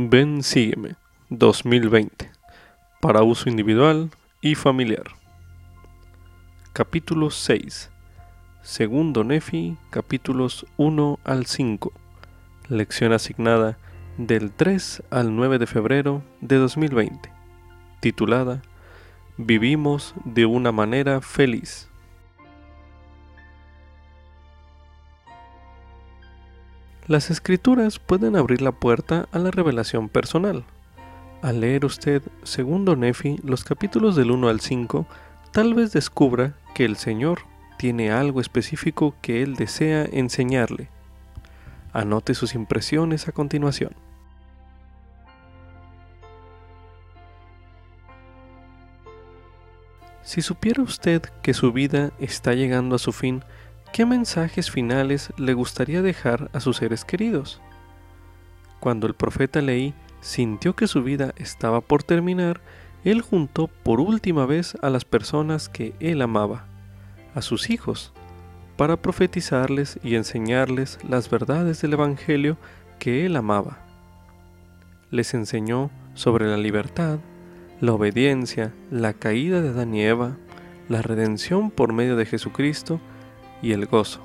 Ven, sígueme 2020 para uso individual y familiar. Capítulo 6. Segundo Nefi, capítulos 1 al 5. Lección asignada del 3 al 9 de febrero de 2020. Titulada Vivimos de una manera feliz. Las escrituras pueden abrir la puerta a la revelación personal. Al leer usted, segundo Nefi, los capítulos del 1 al 5, tal vez descubra que el Señor tiene algo específico que Él desea enseñarle. Anote sus impresiones a continuación. Si supiera usted que su vida está llegando a su fin, ¿qué mensajes finales le gustaría dejar a sus seres queridos? Cuando el profeta Leí sintió que su vida estaba por terminar, él juntó por última vez a las personas que él amaba, a sus hijos, para profetizarles y enseñarles las verdades del Evangelio que él amaba. Les enseñó sobre la libertad, la obediencia, la caída de Adán y Eva, la redención por medio de Jesucristo y el gozo.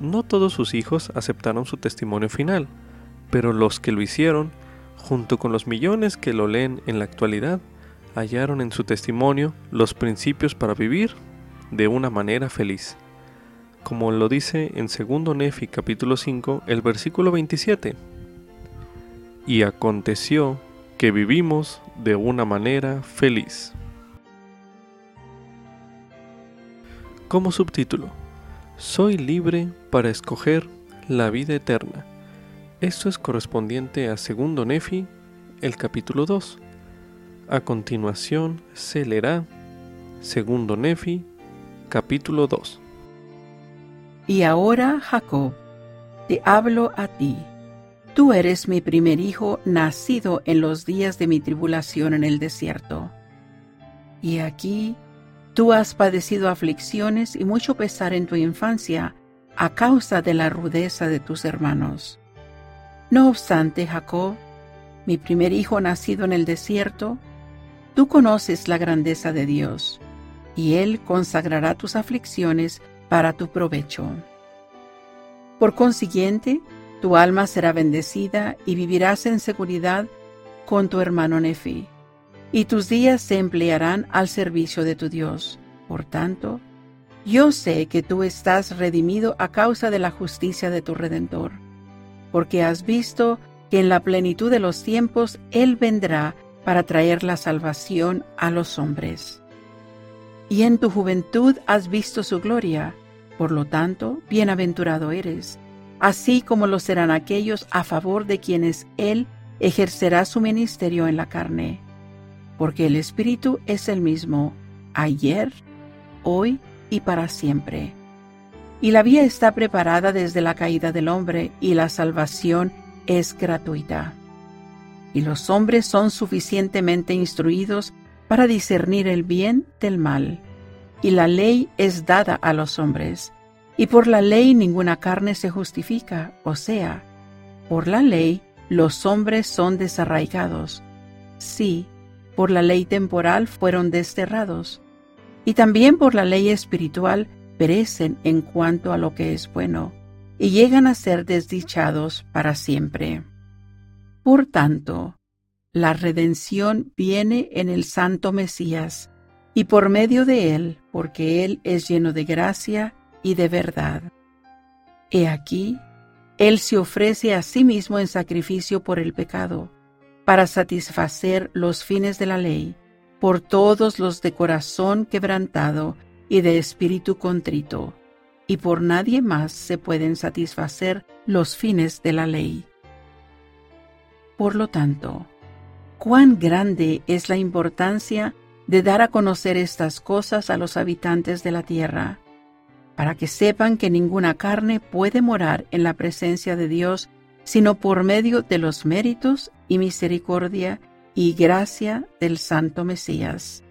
No todos sus hijos aceptaron su testimonio final, pero los que lo hicieron, junto con los millones que lo leen en la actualidad, hallaron en su testimonio los principios para vivir de una manera feliz. Como lo dice en 2 Nefi capítulo 5, el versículo 27. Y aconteció que vivimos de una manera feliz. Como subtítulo, Soy libre para escoger la vida eterna. Esto es correspondiente a segundo Nefi, el capítulo 2. A continuación se leerá segundo Nefi, capítulo 2. Y ahora, Jacob, te hablo a ti. Tú eres mi primer hijo nacido en los días de mi tribulación en el desierto. Y aquí Tú has padecido aflicciones y mucho pesar en tu infancia a causa de la rudeza de tus hermanos. No obstante, Jacob, mi primer hijo nacido en el desierto, tú conoces la grandeza de Dios, y Él consagrará tus aflicciones para tu provecho. Por consiguiente, tu alma será bendecida y vivirás en seguridad con tu hermano Nefi y tus días se emplearán al servicio de tu Dios. Por tanto, yo sé que tú estás redimido a causa de la justicia de tu Redentor, porque has visto que en la plenitud de los tiempos Él vendrá para traer la salvación a los hombres. Y en tu juventud has visto su gloria, por lo tanto, bienaventurado eres, así como lo serán aquellos a favor de quienes Él ejercerá su ministerio en la carne porque el Espíritu es el mismo ayer, hoy y para siempre. Y la vía está preparada desde la caída del hombre y la salvación es gratuita. Y los hombres son suficientemente instruidos para discernir el bien del mal. Y la ley es dada a los hombres. Y por la ley ninguna carne se justifica, o sea, por la ley los hombres son desarraigados. Sí, por la ley temporal fueron desterrados, y también por la ley espiritual perecen en cuanto a lo que es bueno, y llegan a ser desdichados para siempre. Por tanto, la redención viene en el Santo Mesías, y por medio de él, porque él es lleno de gracia y de verdad. He aquí, él se ofrece a sí mismo en sacrificio por el pecado, para satisfacer los fines de la ley, por todos los de corazón quebrantado y de espíritu contrito, y por nadie más se pueden satisfacer los fines de la ley. Por lo tanto, cuán grande es la importancia de dar a conocer estas cosas a los habitantes de la tierra, para que sepan que ninguna carne puede morar en la presencia de Dios sino por medio de los méritos y misericordia y gracia del Santo Mesías,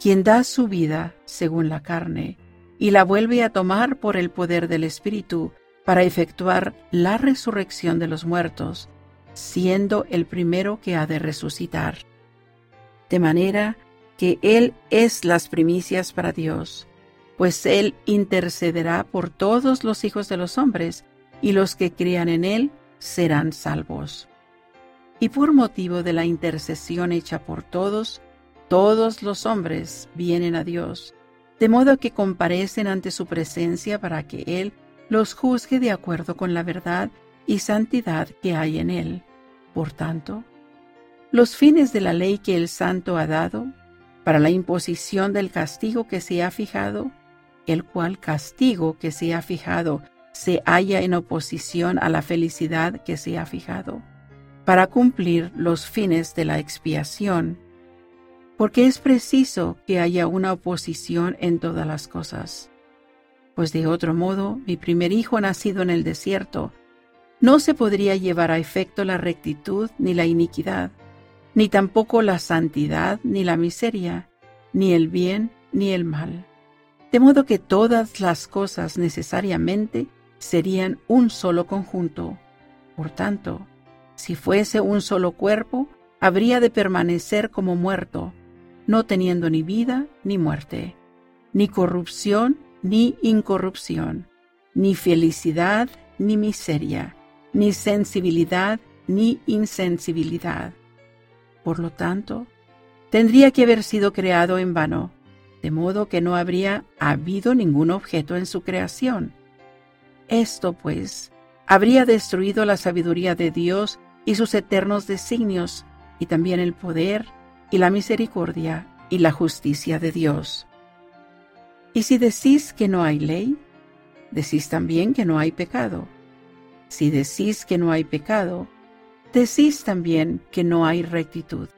quien da su vida según la carne y la vuelve a tomar por el poder del Espíritu para efectuar la resurrección de los muertos siendo el primero que ha de resucitar. De manera que Él es las primicias para Dios, pues Él intercederá por todos los hijos de los hombres, y los que crean en Él serán salvos. Y por motivo de la intercesión hecha por todos, todos los hombres vienen a Dios, de modo que comparecen ante su presencia para que Él los juzgue de acuerdo con la verdad y santidad que hay en Él. Por tanto, los fines de la ley que el Santo ha dado, para la imposición del castigo que se ha fijado, el cual castigo que se ha fijado se halla en oposición a la felicidad que se ha fijado, para cumplir los fines de la expiación, porque es preciso que haya una oposición en todas las cosas. Pues de otro modo, mi primer hijo nacido en el desierto, no se podría llevar a efecto la rectitud ni la iniquidad, ni tampoco la santidad ni la miseria, ni el bien ni el mal. De modo que todas las cosas necesariamente serían un solo conjunto. Por tanto, si fuese un solo cuerpo, habría de permanecer como muerto, no teniendo ni vida ni muerte, ni corrupción ni incorrupción, ni felicidad ni miseria, ni sensibilidad ni insensibilidad. Por lo tanto, tendría que haber sido creado en vano, de modo que no habría habido ningún objeto en su creación. Esto, pues, habría destruido la sabiduría de Dios y sus eternos designios, y también el poder y la misericordia y la justicia de Dios. Y si decís que no hay ley, decís también que no hay pecado. Si decís que no hay pecado, decís también que no hay rectitud.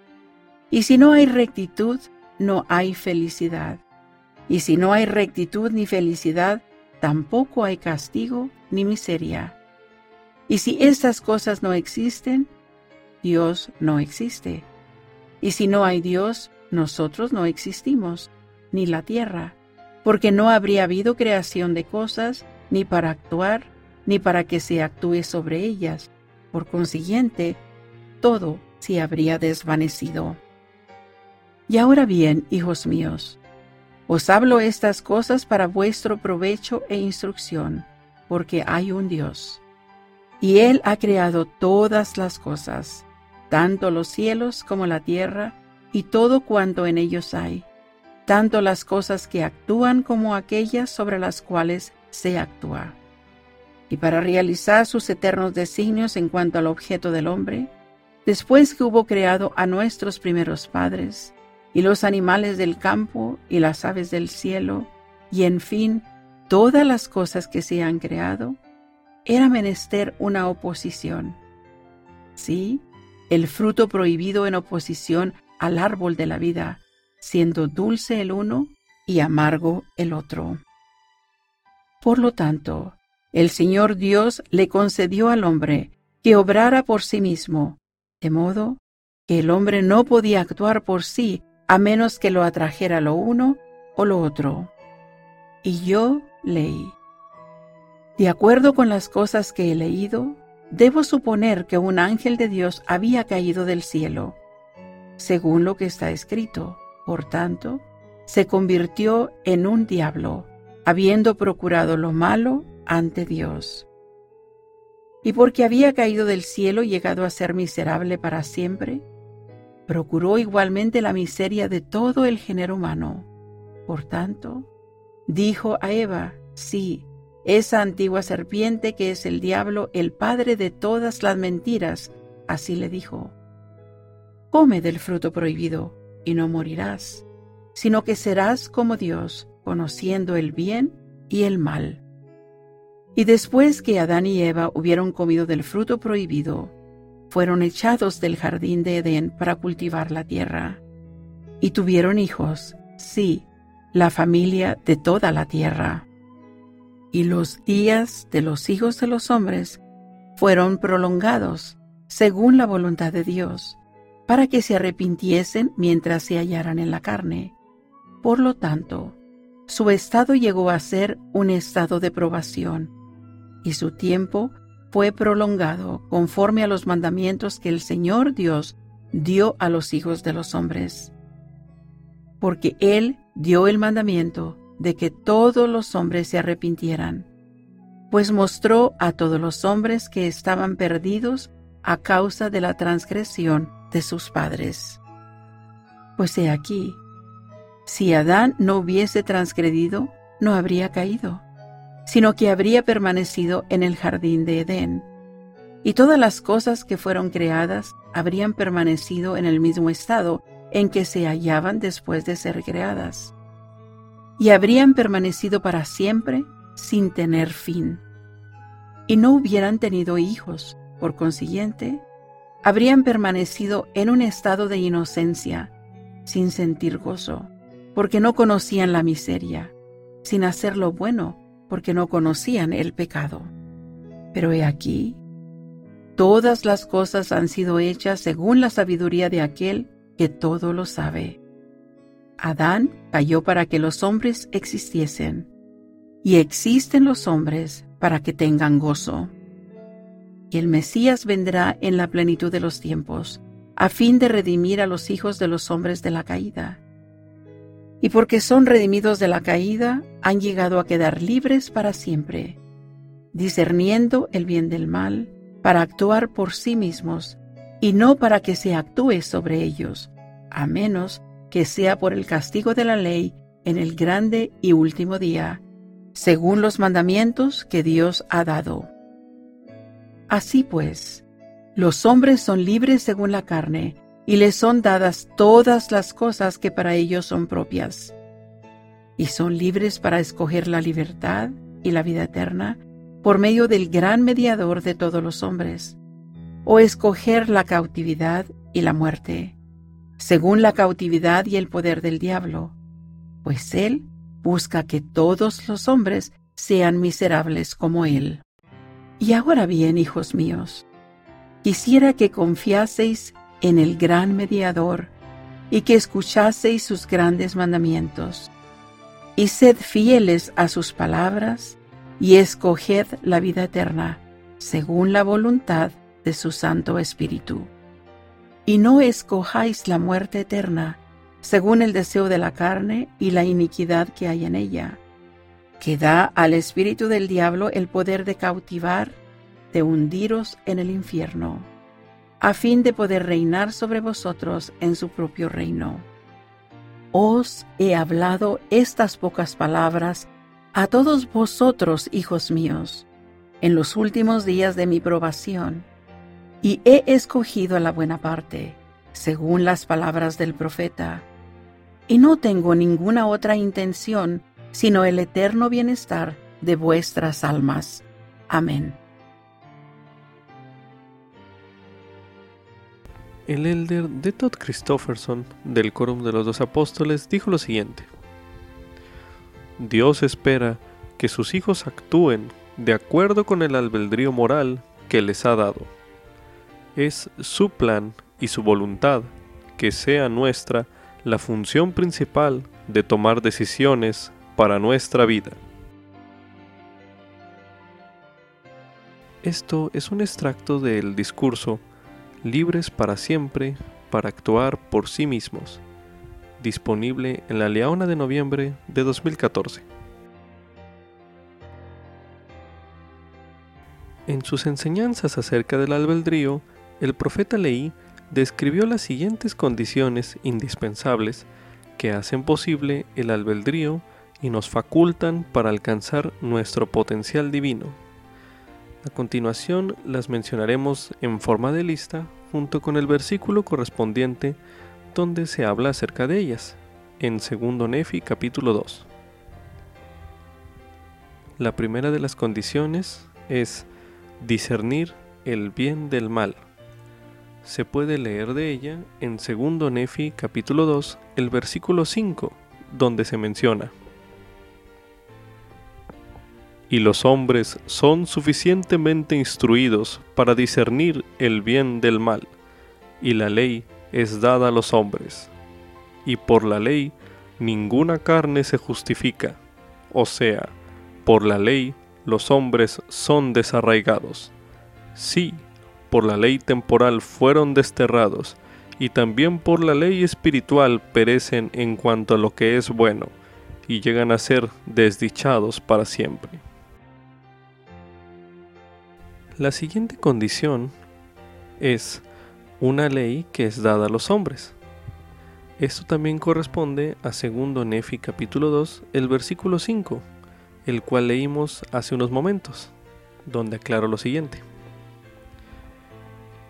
Y si no hay rectitud, no hay felicidad. Y si no hay rectitud ni felicidad, tampoco hay castigo ni miseria. Y si estas cosas no existen, Dios no existe. Y si no hay Dios, nosotros no existimos, ni la tierra, porque no habría habido creación de cosas, ni para actuar, ni para que se actúe sobre ellas. Por consiguiente, todo se habría desvanecido. Y ahora bien, hijos míos, os hablo estas cosas para vuestro provecho e instrucción, porque hay un Dios. Y Él ha creado todas las cosas, tanto los cielos como la tierra, y todo cuanto en ellos hay, tanto las cosas que actúan como aquellas sobre las cuales se actúa y para realizar sus eternos designios en cuanto al objeto del hombre, después que hubo creado a nuestros primeros padres, y los animales del campo y las aves del cielo, y en fin, todas las cosas que se han creado, era menester una oposición. Sí, el fruto prohibido en oposición al árbol de la vida, siendo dulce el uno y amargo el otro. Por lo tanto, el Señor Dios le concedió al hombre que obrara por sí mismo, de modo que el hombre no podía actuar por sí a menos que lo atrajera lo uno o lo otro. Y yo leí. De acuerdo con las cosas que he leído, debo suponer que un ángel de Dios había caído del cielo, según lo que está escrito. Por tanto, se convirtió en un diablo, habiendo procurado lo malo ante Dios. Y porque había caído del cielo y llegado a ser miserable para siempre, procuró igualmente la miseria de todo el género humano. Por tanto, dijo a Eva, sí, esa antigua serpiente que es el diablo, el padre de todas las mentiras, así le dijo, come del fruto prohibido y no morirás, sino que serás como Dios, conociendo el bien y el mal. Y después que Adán y Eva hubieron comido del fruto prohibido, fueron echados del jardín de Edén para cultivar la tierra. Y tuvieron hijos, sí, la familia de toda la tierra. Y los días de los hijos de los hombres fueron prolongados, según la voluntad de Dios, para que se arrepintiesen mientras se hallaran en la carne. Por lo tanto, su estado llegó a ser un estado de probación y su tiempo fue prolongado conforme a los mandamientos que el Señor Dios dio a los hijos de los hombres. Porque Él dio el mandamiento de que todos los hombres se arrepintieran, pues mostró a todos los hombres que estaban perdidos a causa de la transgresión de sus padres. Pues he aquí, si Adán no hubiese transgredido, no habría caído, sino que habría permanecido en el jardín de Edén, y todas las cosas que fueron creadas habrían permanecido en el mismo estado en que se hallaban después de ser creadas, y habrían permanecido para siempre sin tener fin, y no hubieran tenido hijos, por consiguiente, habrían permanecido en un estado de inocencia, sin sentir gozo, porque no conocían la miseria, sin hacer lo bueno, porque no conocían el pecado. Pero he aquí, todas las cosas han sido hechas según la sabiduría de aquel que todo lo sabe. Adán cayó para que los hombres existiesen, y existen los hombres para que tengan gozo y el Mesías vendrá en la plenitud de los tiempos, a fin de redimir a los hijos de los hombres de la caída. Y porque son redimidos de la caída, han llegado a quedar libres para siempre, discerniendo el bien del mal, para actuar por sí mismos, y no para que se actúe sobre ellos, a menos que sea por el castigo de la ley en el grande y último día, según los mandamientos que Dios ha dado. Así pues, los hombres son libres según la carne, y les son dadas todas las cosas que para ellos son propias. Y son libres para escoger la libertad y la vida eterna por medio del gran mediador de todos los hombres, o escoger la cautividad y la muerte, según la cautividad y el poder del diablo, pues él busca que todos los hombres sean miserables como él. Y ahora bien, hijos míos, quisiera que confiaseis en el gran mediador y que escuchaseis sus grandes mandamientos. Y sed fieles a sus palabras y escoged la vida eterna, según la voluntad de su Santo Espíritu. Y no escojáis la muerte eterna, según el deseo de la carne y la iniquidad que hay en ella que da al espíritu del diablo el poder de cautivar, de hundiros en el infierno, a fin de poder reinar sobre vosotros en su propio reino. Os he hablado estas pocas palabras a todos vosotros, hijos míos, en los últimos días de mi probación, y he escogido la buena parte, según las palabras del profeta, y no tengo ninguna otra intención sino el eterno bienestar de vuestras almas. Amén. El elder de Todd Christofferson del Quórum de los Dos Apóstoles dijo lo siguiente: Dios espera que sus hijos actúen de acuerdo con el albedrío moral que les ha dado. Es su plan y su voluntad que sea nuestra la función principal de tomar decisiones para nuestra vida. Esto es un extracto del discurso Libres para siempre para actuar por sí mismos, disponible en la Leona de noviembre de 2014. En sus enseñanzas acerca del albedrío, el profeta Leí describió las siguientes condiciones indispensables que hacen posible el albedrío y nos facultan para alcanzar nuestro potencial divino. A continuación las mencionaremos en forma de lista junto con el versículo correspondiente donde se habla acerca de ellas, en 2 Nefi capítulo 2. La primera de las condiciones es discernir el bien del mal. Se puede leer de ella en 2 Nefi capítulo 2, el versículo 5, donde se menciona y los hombres son suficientemente instruidos para discernir el bien del mal, y la ley es dada a los hombres. Y por la ley ninguna carne se justifica, o sea, por la ley los hombres son desarraigados, Sí, por la ley temporal fueron desterrados, y también por la ley espiritual perecen en cuanto a lo que es bueno, y llegan a ser desdichados para siempre. La siguiente condición es una ley que es dada a los hombres. Esto también corresponde a 2 Nefi capítulo 2, el versículo 5, el cual leímos hace unos momentos, donde aclaro lo siguiente.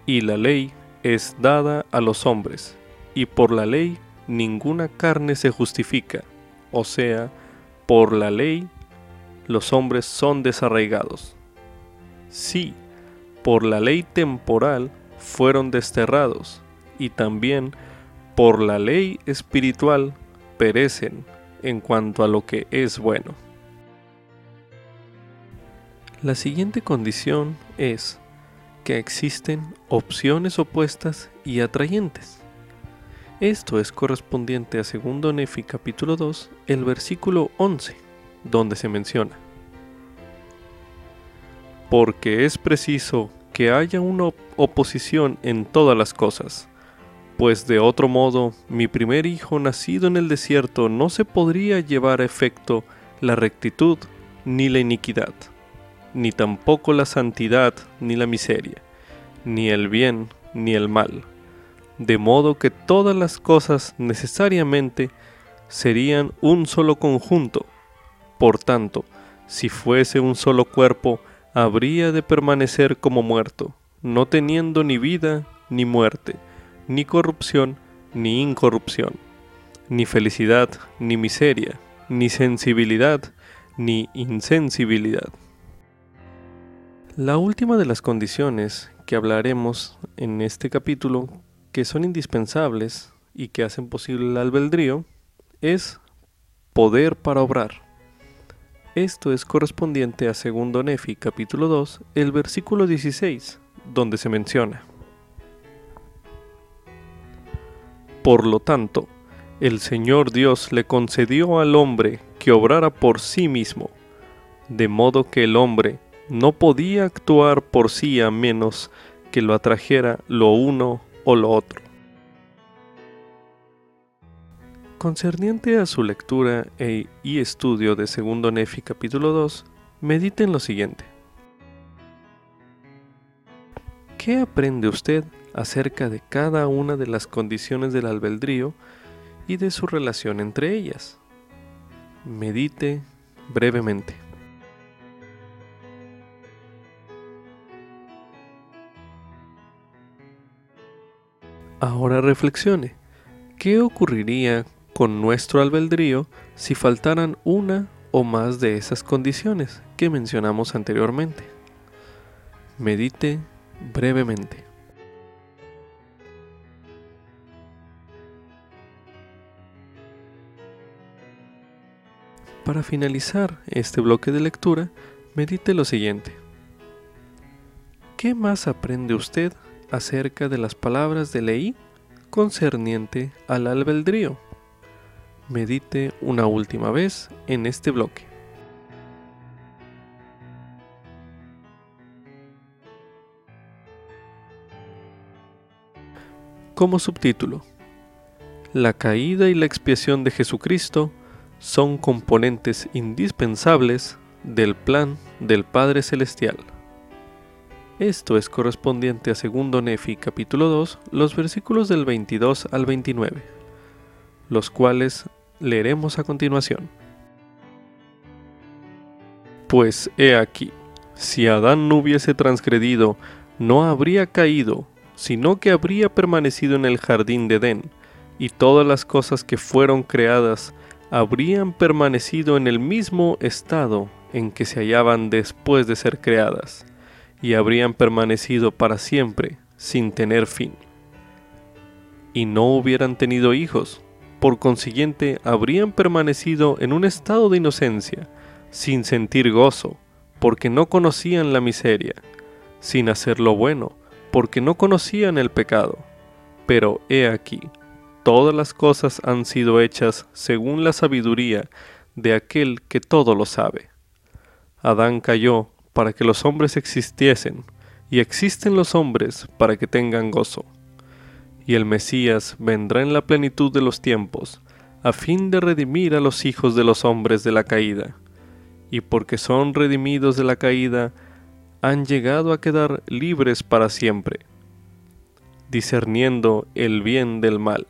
Y la ley es dada a los hombres, y por la ley ninguna carne se justifica, o sea, por la ley los hombres son desarraigados. Sí, por la ley temporal fueron desterrados, y también por la ley espiritual perecen en cuanto a lo que es bueno. La siguiente condición es que existen opciones opuestas y atrayentes. Esto es correspondiente a 2 Nefi capítulo 2, el versículo 11, donde se menciona. Porque es preciso que haya una oposición en todas las cosas, pues de otro modo mi primer hijo nacido en el desierto no se podría llevar a efecto la rectitud ni la iniquidad, ni tampoco la santidad ni la miseria, ni el bien ni el mal, de modo que todas las cosas necesariamente serían un solo conjunto. Por tanto, si fuese un solo cuerpo, habría de permanecer como muerto, no teniendo ni vida ni muerte ni corrupción, ni incorrupción, ni felicidad, ni miseria, ni sensibilidad, ni insensibilidad. La última de las condiciones que hablaremos en este capítulo, que son indispensables y que hacen posible el albedrío, es poder para obrar. Esto es correspondiente a 2 Nefi capítulo 2, el versículo 16, donde se menciona. Por lo tanto, el Señor Dios le concedió al hombre que obrara por sí mismo, de modo que el hombre no podía actuar por sí a menos que lo atrajera lo uno o lo otro. Concerniente a su lectura e, y estudio de 2 Nefi capítulo 2, mediten lo siguiente. ¿Qué aprende usted acerca de cada una de las condiciones del albedrío y de su relación entre ellas. Medite brevemente. Ahora reflexione. ¿Qué ocurriría con nuestro albedrío si faltaran una o más de esas condiciones que mencionamos anteriormente? Medite brevemente. Para finalizar este bloque de lectura, medite lo siguiente. ¿Qué más aprende usted acerca de las palabras de ley concerniente al albedrío? Medite una última vez en este bloque. Como subtítulo, La caída y la expiación de Jesucristo son componentes indispensables del plan del Padre Celestial. Esto es correspondiente a 2 Nefi capítulo 2, los versículos del 22 al 29, los cuales leeremos a continuación. Pues he aquí, si Adán no hubiese transgredido, no habría caído, sino que habría permanecido en el jardín de Edén, y todas las cosas que fueron creadas habrían permanecido en el mismo estado en que se hallaban después de ser creadas, y habrían permanecido para siempre sin tener fin. Y no hubieran tenido hijos, por consiguiente habrían permanecido en un estado de inocencia, sin sentir gozo, porque no conocían la miseria, sin hacer lo bueno, porque no conocían el pecado. Pero he aquí, todas las cosas han sido hechas según la sabiduría de aquel que todo lo sabe. Adán cayó para que los hombres existiesen, y existen los hombres para que tengan gozo. Y el Mesías vendrá en la plenitud de los tiempos, a fin de redimir a los hijos de los hombres de la caída. Y porque son redimidos de la caída, han llegado a quedar libres para siempre, discerniendo el bien del mal,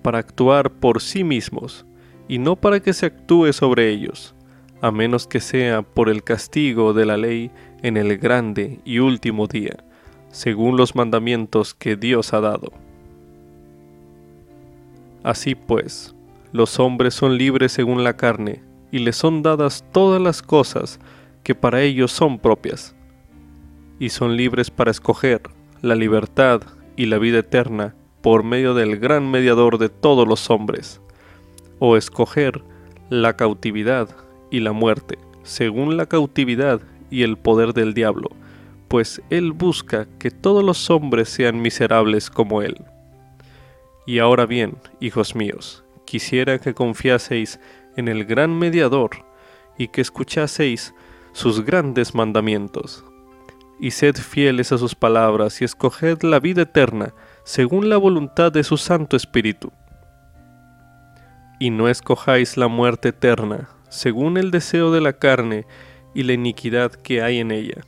para actuar por sí mismos, y no para que se actúe sobre ellos, a menos que sea por el castigo de la ley en el grande y último día, según los mandamientos que Dios ha dado. Así pues, los hombres son libres según la carne, y les son dadas todas las cosas que para ellos son propias, y son libres para escoger la libertad y la vida eterna por medio del gran mediador de todos los hombres, o escoger la cautividad y la muerte, según la cautividad y el poder del diablo, pues él busca que todos los hombres sean miserables como él. Y ahora bien, hijos míos, quisiera que confiaseis en el gran mediador y que escuchaseis sus grandes mandamientos. Y sed fieles a sus palabras y escoged la vida eterna según la voluntad de su Santo Espíritu. Y no escojáis la muerte eterna según el deseo de la carne y la iniquidad que hay en ella,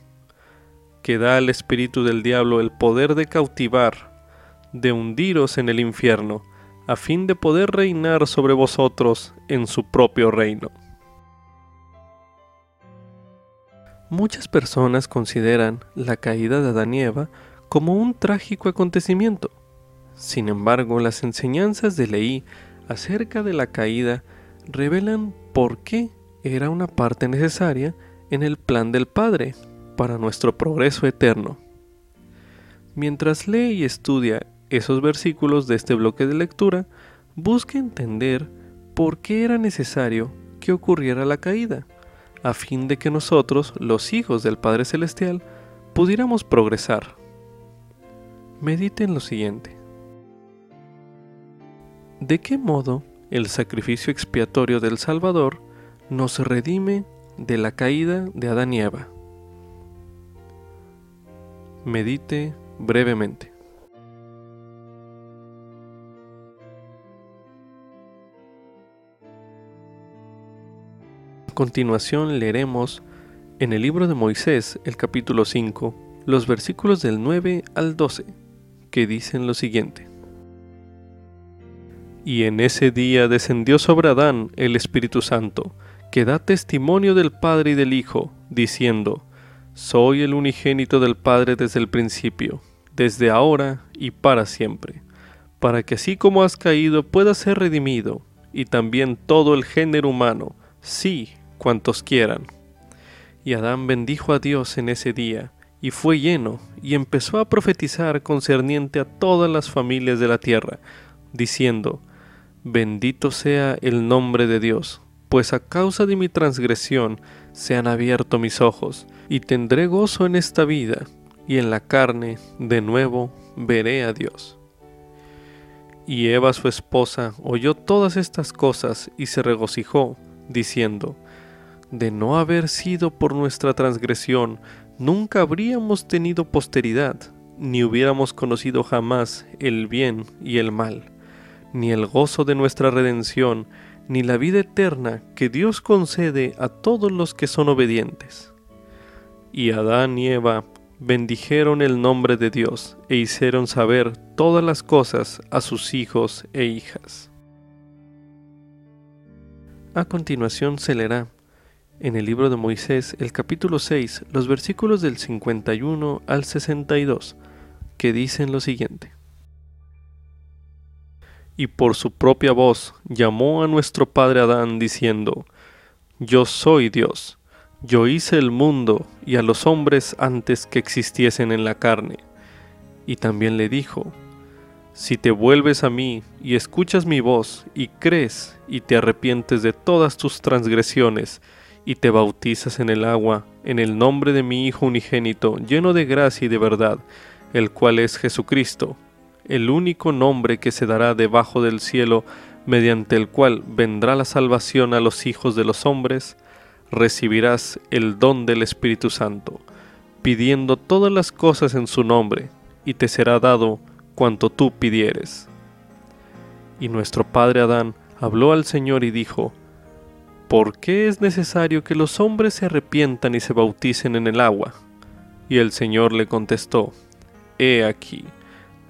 que da al espíritu del diablo el poder de cautivar, de hundiros en el infierno, a fin de poder reinar sobre vosotros en su propio reino. Muchas personas consideran la caída de Adán y Eva como un trágico acontecimiento. Sin embargo, las enseñanzas de Leí acerca de la caída revelan por qué era una parte necesaria en el plan del Padre para nuestro progreso eterno. Mientras lee y estudia esos versículos de este bloque de lectura, busque entender por qué era necesario que ocurriera la caída, a fin de que nosotros, los hijos del Padre Celestial, pudiéramos progresar. Medite en lo siguiente. ¿De qué modo el sacrificio expiatorio del Salvador nos redime de la caída de Adán y Eva. Medite brevemente. Continuación leeremos en el libro de Moisés, el capítulo 5, los versículos del 9 al 12, que dicen lo siguiente. Y en ese día descendió sobre Adán el Espíritu Santo, que da testimonio del Padre y del Hijo, diciendo, Soy el unigénito del Padre desde el principio, desde ahora y para siempre, para que así como has caído pueda ser redimido, y también todo el género humano, sí, cuantos quieran. Y Adán bendijo a Dios en ese día, y fue lleno, y empezó a profetizar concerniente a todas las familias de la tierra, diciendo, Bendito sea el nombre de Dios pues a causa de mi transgresión se han abierto mis ojos, y tendré gozo en esta vida, y en la carne de nuevo veré a Dios. Y Eva su esposa oyó todas estas cosas y se regocijó, diciendo, De no haber sido por nuestra transgresión, nunca habríamos tenido posteridad, ni hubiéramos conocido jamás el bien y el mal, ni el gozo de nuestra redención, ni la vida eterna que Dios concede a todos los que son obedientes. Y Adán y Eva bendijeron el nombre de Dios e hicieron saber todas las cosas a sus hijos e hijas. A continuación se leerá en el libro de Moisés el capítulo 6 los versículos del 51 al 62 que dicen lo siguiente y por su propia voz llamó a nuestro padre Adán diciendo, Yo soy Dios, yo hice el mundo y a los hombres antes que existiesen en la carne. Y también le dijo, Si te vuelves a mí y escuchas mi voz y crees y te arrepientes de todas tus transgresiones y te bautizas en el agua en el nombre de mi Hijo unigénito, lleno de gracia y de verdad, el cual es Jesucristo, el único nombre que se dará debajo del cielo mediante el cual vendrá la salvación a los hijos de los hombres, recibirás el don del Espíritu Santo, pidiendo todas las cosas en su nombre, y te será dado cuanto tú pidieres. Y nuestro padre Adán habló al Señor y dijo, ¿Por qué es necesario que los hombres se arrepientan y se bauticen en el agua? Y el Señor le contestó, He aquí,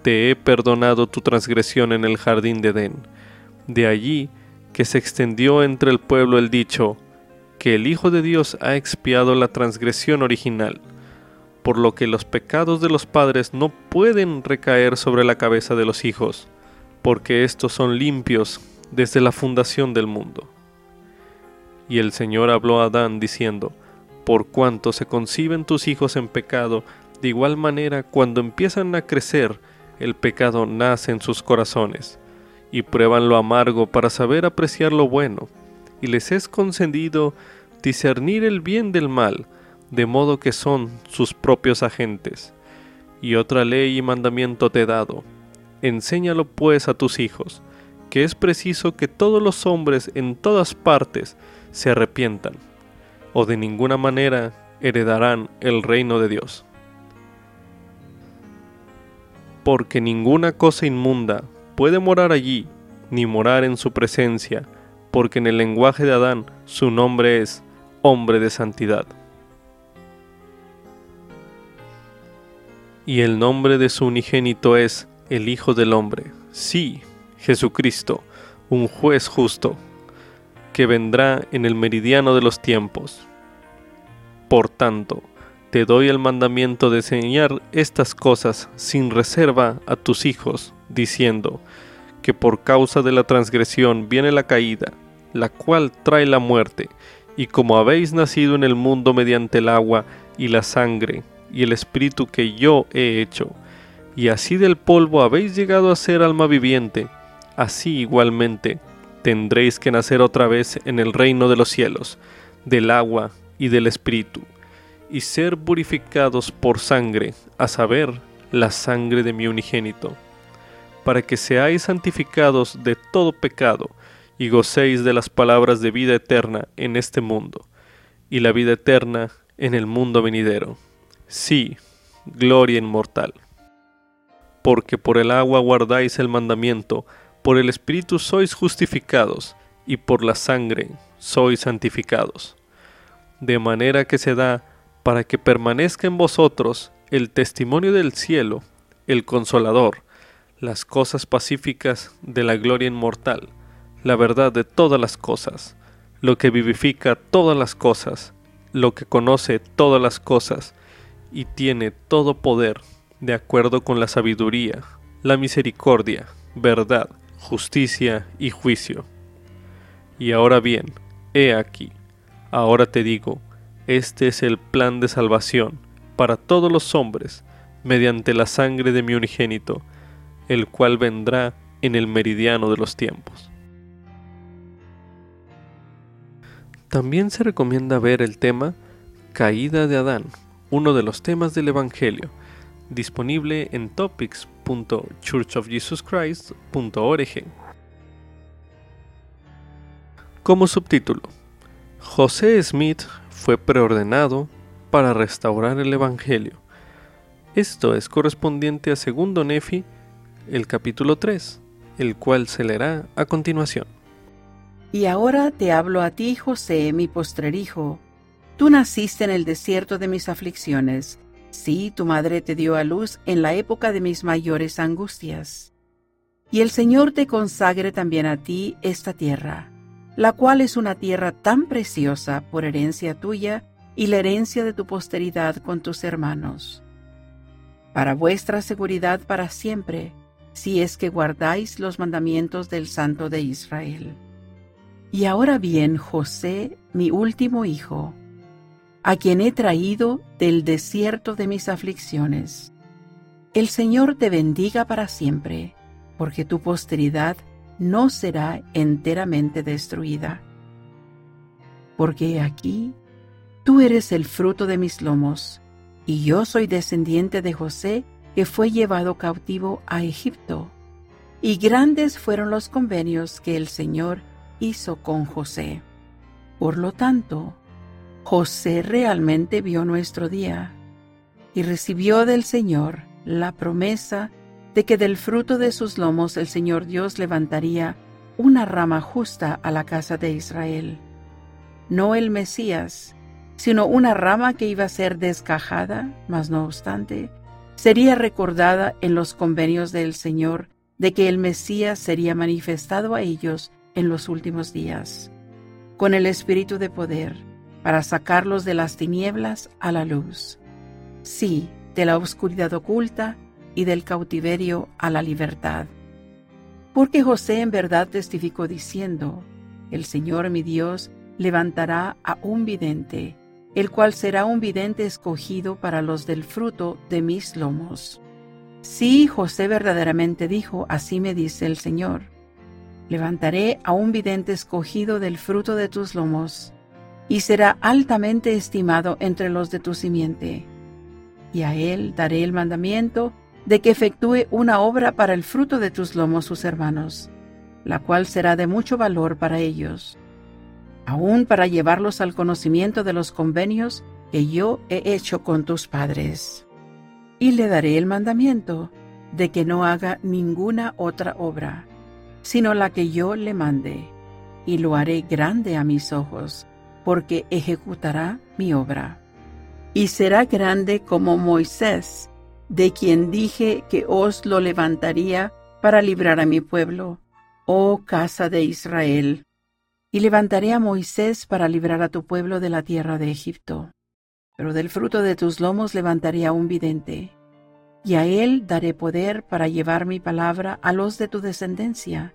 te he perdonado tu transgresión en el jardín de Edén. De allí que se extendió entre el pueblo el dicho, que el Hijo de Dios ha expiado la transgresión original por lo que los pecados de los padres no pueden recaer sobre la cabeza de los hijos, porque estos son limpios desde la fundación del mundo. Y el Señor habló a Adán diciendo, Por cuanto se conciben tus hijos en pecado, de igual manera cuando empiezan a crecer, el pecado nace en sus corazones, y prueban lo amargo para saber apreciar lo bueno, y les es concedido discernir el bien del mal, de modo que son sus propios agentes. Y otra ley y mandamiento te he dado. Enséñalo pues a tus hijos, que es preciso que todos los hombres en todas partes se arrepientan, o de ninguna manera heredarán el reino de Dios. Porque ninguna cosa inmunda puede morar allí, ni morar en su presencia, porque en el lenguaje de Adán su nombre es hombre de santidad. y el nombre de su unigénito es el Hijo del Hombre, sí, Jesucristo, un juez justo, que vendrá en el meridiano de los tiempos. Por tanto, te doy el mandamiento de enseñar estas cosas sin reserva a tus hijos, diciendo, que por causa de la transgresión viene la caída, la cual trae la muerte, y como habéis nacido en el mundo mediante el agua y la sangre, y el espíritu que yo he hecho, y así del polvo habéis llegado a ser alma viviente, así igualmente tendréis que nacer otra vez en el reino de los cielos, del agua y del espíritu, y ser purificados por sangre, a saber, la sangre de mi unigénito, para que seáis santificados de todo pecado, y gocéis de las palabras de vida eterna en este mundo, y la vida eterna en el mundo venidero. Sí, gloria inmortal. Porque por el agua guardáis el mandamiento, por el Espíritu sois justificados, y por la sangre sois santificados. De manera que se da para que permanezca en vosotros el testimonio del cielo, el consolador, las cosas pacíficas de la gloria inmortal, la verdad de todas las cosas, lo que vivifica todas las cosas, lo que conoce todas las cosas, y tiene todo poder, de acuerdo con la sabiduría, la misericordia, verdad, justicia y juicio. Y ahora bien, he aquí, ahora te digo, este es el plan de salvación para todos los hombres, mediante la sangre de mi unigénito, el cual vendrá en el meridiano de los tiempos. También se recomienda ver el tema Caída de Adán uno de los temas del Evangelio, disponible en Como subtítulo, José Smith fue preordenado para restaurar el Evangelio. Esto es correspondiente a segundo Nefi, el capítulo 3, el cual se leerá a continuación. Y ahora te hablo a ti, José, mi postrer hijo Tú naciste en el desierto de mis aflicciones. Sí, tu madre te dio a luz en la época de mis mayores angustias. Y el Señor te consagre también a ti esta tierra, la cual es una tierra tan preciosa por herencia tuya y la herencia de tu posteridad con tus hermanos. Para vuestra seguridad para siempre, si es que guardáis los mandamientos del Santo de Israel. Y ahora bien, José, mi último hijo, a quien he traído del desierto de mis aflicciones. El Señor te bendiga para siempre, porque tu posteridad no será enteramente destruida. Porque aquí tú eres el fruto de mis lomos, y yo soy descendiente de José, que fue llevado cautivo a Egipto. Y grandes fueron los convenios que el Señor hizo con José. Por lo tanto, José realmente vio nuestro día, y recibió del Señor la promesa de que del fruto de sus lomos el Señor Dios levantaría una rama justa a la casa de Israel. No el Mesías, sino una rama que iba a ser descajada, mas no obstante, sería recordada en los convenios del Señor de que el Mesías sería manifestado a ellos en los últimos días, con el espíritu de poder, para sacarlos de las tinieblas a la luz. Sí, de la oscuridad oculta y del cautiverio a la libertad. Porque José en verdad testificó diciendo, El Señor mi Dios levantará a un vidente, el cual será un vidente escogido para los del fruto de mis lomos. Sí, José verdaderamente dijo, así me dice el Señor. Levantaré a un vidente escogido del fruto de tus lomos, y será altamente estimado entre los de tu simiente. Y a él daré el mandamiento de que efectúe una obra para el fruto de tus lomos sus hermanos, la cual será de mucho valor para ellos, aún para llevarlos al conocimiento de los convenios que yo he hecho con tus padres. Y le daré el mandamiento de que no haga ninguna otra obra, sino la que yo le mande, y lo haré grande a mis ojos, porque ejecutará mi obra. Y será grande como Moisés, de quien dije que os lo levantaría para librar a mi pueblo, oh casa de Israel. Y levantaré a Moisés para librar a tu pueblo de la tierra de Egipto. Pero del fruto de tus lomos levantaré a un vidente, y a él daré poder para llevar mi palabra a los de tu descendencia.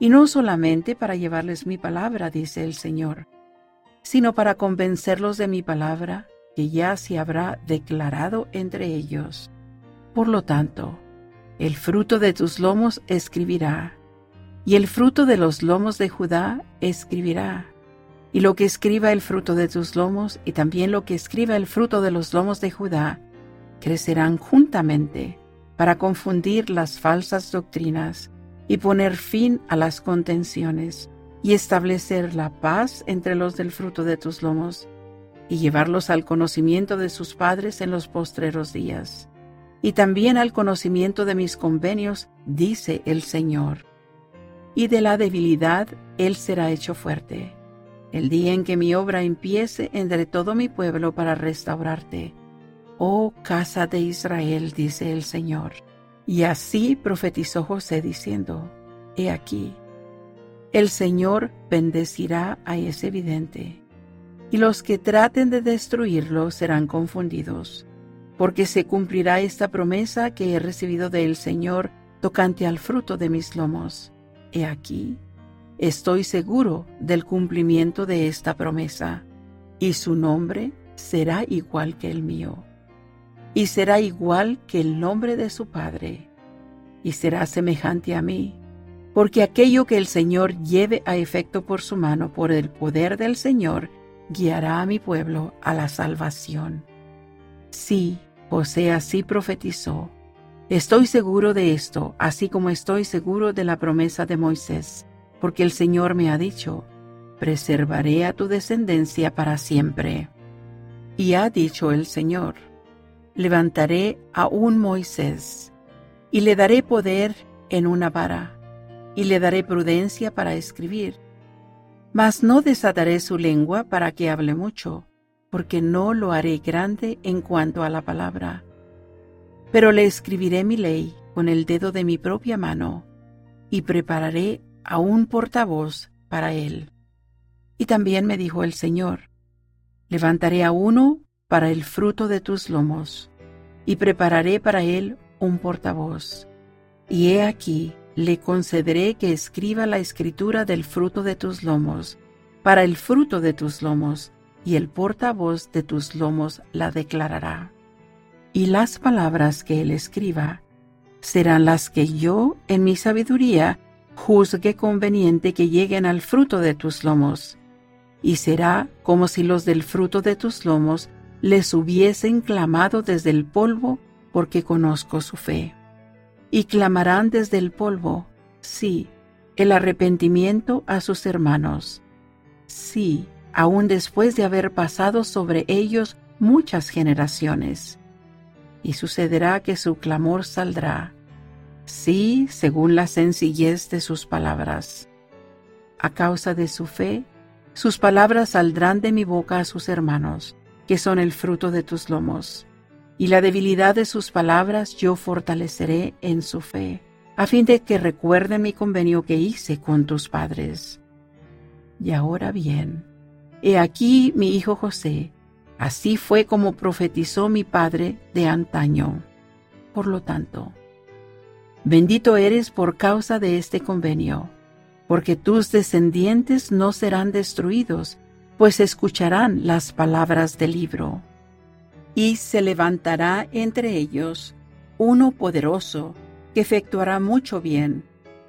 Y no solamente para llevarles mi palabra, dice el Señor, sino para convencerlos de mi palabra que ya se habrá declarado entre ellos. Por lo tanto, el fruto de tus lomos escribirá, y el fruto de los lomos de Judá escribirá, y lo que escriba el fruto de tus lomos y también lo que escriba el fruto de los lomos de Judá, crecerán juntamente para confundir las falsas doctrinas y poner fin a las contenciones y establecer la paz entre los del fruto de tus lomos y llevarlos al conocimiento de sus padres en los postreros días, y también al conocimiento de mis convenios, dice el Señor. Y de la debilidad Él será hecho fuerte, el día en que mi obra empiece entre todo mi pueblo para restaurarte. Oh casa de Israel, dice el Señor. Y así profetizó José diciendo, He aquí, el Señor bendecirá a ese vidente y los que traten de destruirlo serán confundidos, porque se cumplirá esta promesa que he recibido del Señor tocante al fruto de mis lomos. He aquí, estoy seguro del cumplimiento de esta promesa, y su nombre será igual que el mío, y será igual que el nombre de su Padre, y será semejante a mí, porque aquello que el Señor lleve a efecto por su mano, por el poder del Señor, guiará a mi pueblo a la salvación. Sí, José así profetizó. Estoy seguro de esto, así como estoy seguro de la promesa de Moisés, porque el Señor me ha dicho, preservaré a tu descendencia para siempre. Y ha dicho el Señor, levantaré a un Moisés, y le daré poder en una vara, y le daré prudencia para escribir mas no desataré su lengua para que hable mucho, porque no lo haré grande en cuanto a la palabra. Pero le escribiré mi ley con el dedo de mi propia mano, y prepararé a un portavoz para él. Y también me dijo el Señor, levantaré a uno para el fruto de tus lomos, y prepararé para él un portavoz. Y he aquí, le concederé que escriba la escritura del fruto de tus lomos, para el fruto de tus lomos, y el portavoz de tus lomos la declarará. Y las palabras que él escriba serán las que yo, en mi sabiduría, juzgue conveniente que lleguen al fruto de tus lomos. Y será como si los del fruto de tus lomos les hubiesen clamado desde el polvo, porque conozco su fe y clamarán desde el polvo, sí, el arrepentimiento a sus hermanos. Sí, aun después de haber pasado sobre ellos muchas generaciones. y sucederá que su clamor saldrá, sí, según la sencillez de sus palabras. A causa de su fe, sus palabras saldrán de mi boca a sus hermanos, que son el fruto de tus lomos, y la debilidad de sus palabras yo fortaleceré en su fe, a fin de que recuerden mi convenio que hice con tus padres. Y ahora bien, he aquí mi hijo José, así fue como profetizó mi padre de antaño. Por lo tanto, bendito eres por causa de este convenio, porque tus descendientes no serán destruidos, pues escucharán las palabras del libro. Y se levantará entre ellos uno poderoso, que efectuará mucho bien,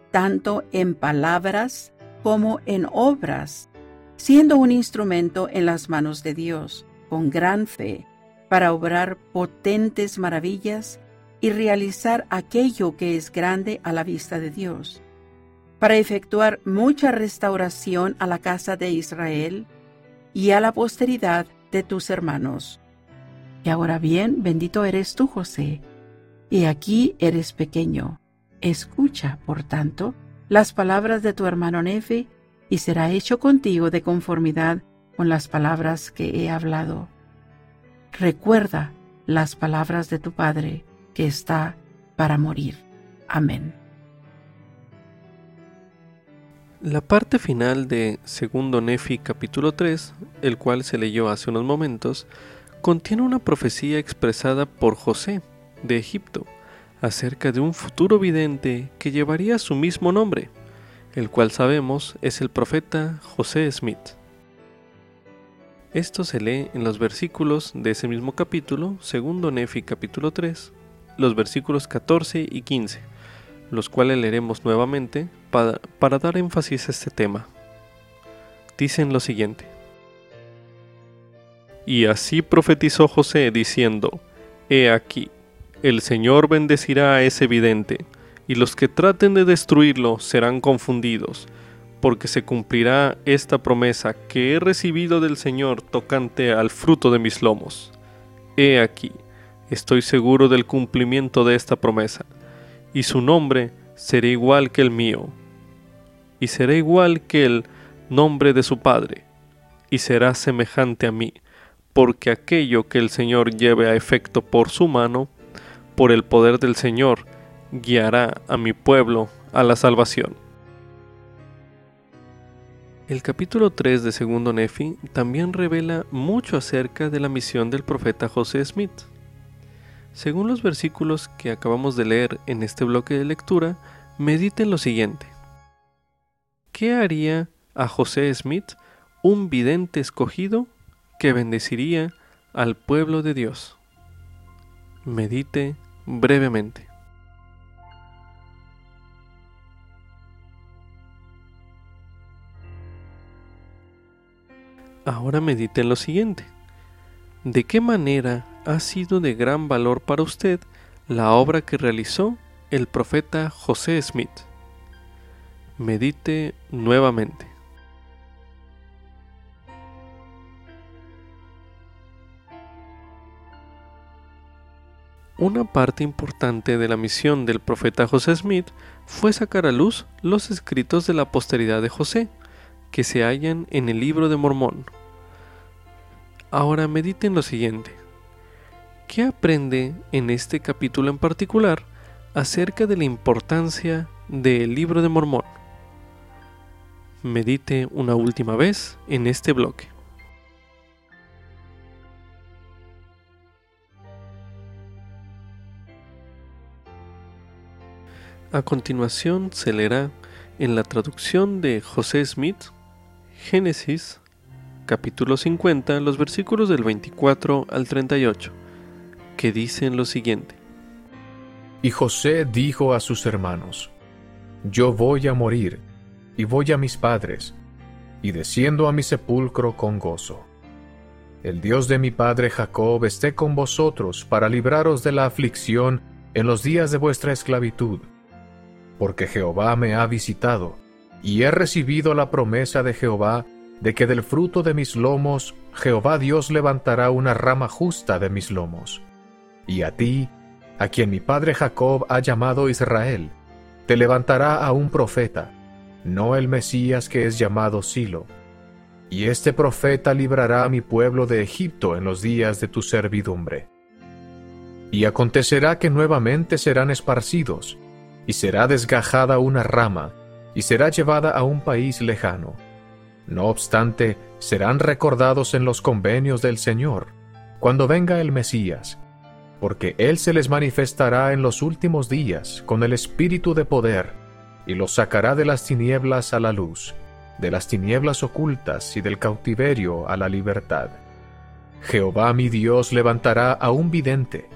tanto en palabras como en obras, siendo un instrumento en las manos de Dios, con gran fe, para obrar potentes maravillas y realizar aquello que es grande a la vista de Dios, para efectuar mucha restauración a la casa de Israel y a la posteridad de tus hermanos. Y ahora bien, bendito eres tú, José, y aquí eres pequeño. Escucha, por tanto, las palabras de tu hermano Nefe, y será hecho contigo de conformidad con las palabras que he hablado. Recuerda las palabras de tu Padre, que está para morir. Amén. La parte final de Segundo Nefi capítulo 3, el cual se leyó hace unos momentos, contiene una profecía expresada por José de Egipto acerca de un futuro vidente que llevaría su mismo nombre, el cual sabemos es el profeta José Smith. Esto se lee en los versículos de ese mismo capítulo, segundo Nefi capítulo 3, los versículos 14 y 15, los cuales leeremos nuevamente para, para dar énfasis a este tema. Dicen lo siguiente. Y así profetizó José diciendo, He aquí, el Señor bendecirá a ese vidente, y los que traten de destruirlo serán confundidos, porque se cumplirá esta promesa que he recibido del Señor tocante al fruto de mis lomos. He aquí, estoy seguro del cumplimiento de esta promesa, y su nombre será igual que el mío, y será igual que el nombre de su Padre, y será semejante a mí, porque aquello que el Señor lleve a efecto por su mano, por el poder del Señor, guiará a mi pueblo a la salvación. El capítulo 3 de Segundo Nefi también revela mucho acerca de la misión del profeta José Smith. Según los versículos que acabamos de leer en este bloque de lectura, mediten lo siguiente. ¿Qué haría a José Smith un vidente escogido que bendeciría al pueblo de Dios? Medite brevemente. Ahora medite en lo siguiente. ¿De qué manera ha sido de gran valor para usted la obra que realizó el profeta José Smith? Medite nuevamente. Una parte importante de la misión del profeta José Smith fue sacar a luz los escritos de la posteridad de José, que se hallan en el libro de Mormón. Ahora mediten lo siguiente. ¿Qué aprende en este capítulo en particular acerca de la importancia del libro de Mormón? Medite una última vez en este bloque. A continuación se leerá en la traducción de José Smith, Génesis, capítulo 50, los versículos del 24 al 38, que dicen lo siguiente. Y José dijo a sus hermanos, Yo voy a morir, y voy a mis padres, y desciendo a mi sepulcro con gozo. El Dios de mi padre Jacob esté con vosotros para libraros de la aflicción en los días de vuestra esclavitud porque Jehová me ha visitado, y he recibido la promesa de Jehová de que del fruto de mis lomos Jehová Dios levantará una rama justa de mis lomos. Y a ti, a quien mi padre Jacob ha llamado Israel, te levantará a un profeta, no el Mesías que es llamado Silo. Y este profeta librará a mi pueblo de Egipto en los días de tu servidumbre. Y acontecerá que nuevamente serán esparcidos, y será desgajada una rama, y será llevada a un país lejano. No obstante, serán recordados en los convenios del Señor, cuando venga el Mesías, porque Él se les manifestará en los últimos días con el espíritu de poder, y los sacará de las tinieblas a la luz, de las tinieblas ocultas y del cautiverio a la libertad. Jehová mi Dios levantará a un vidente,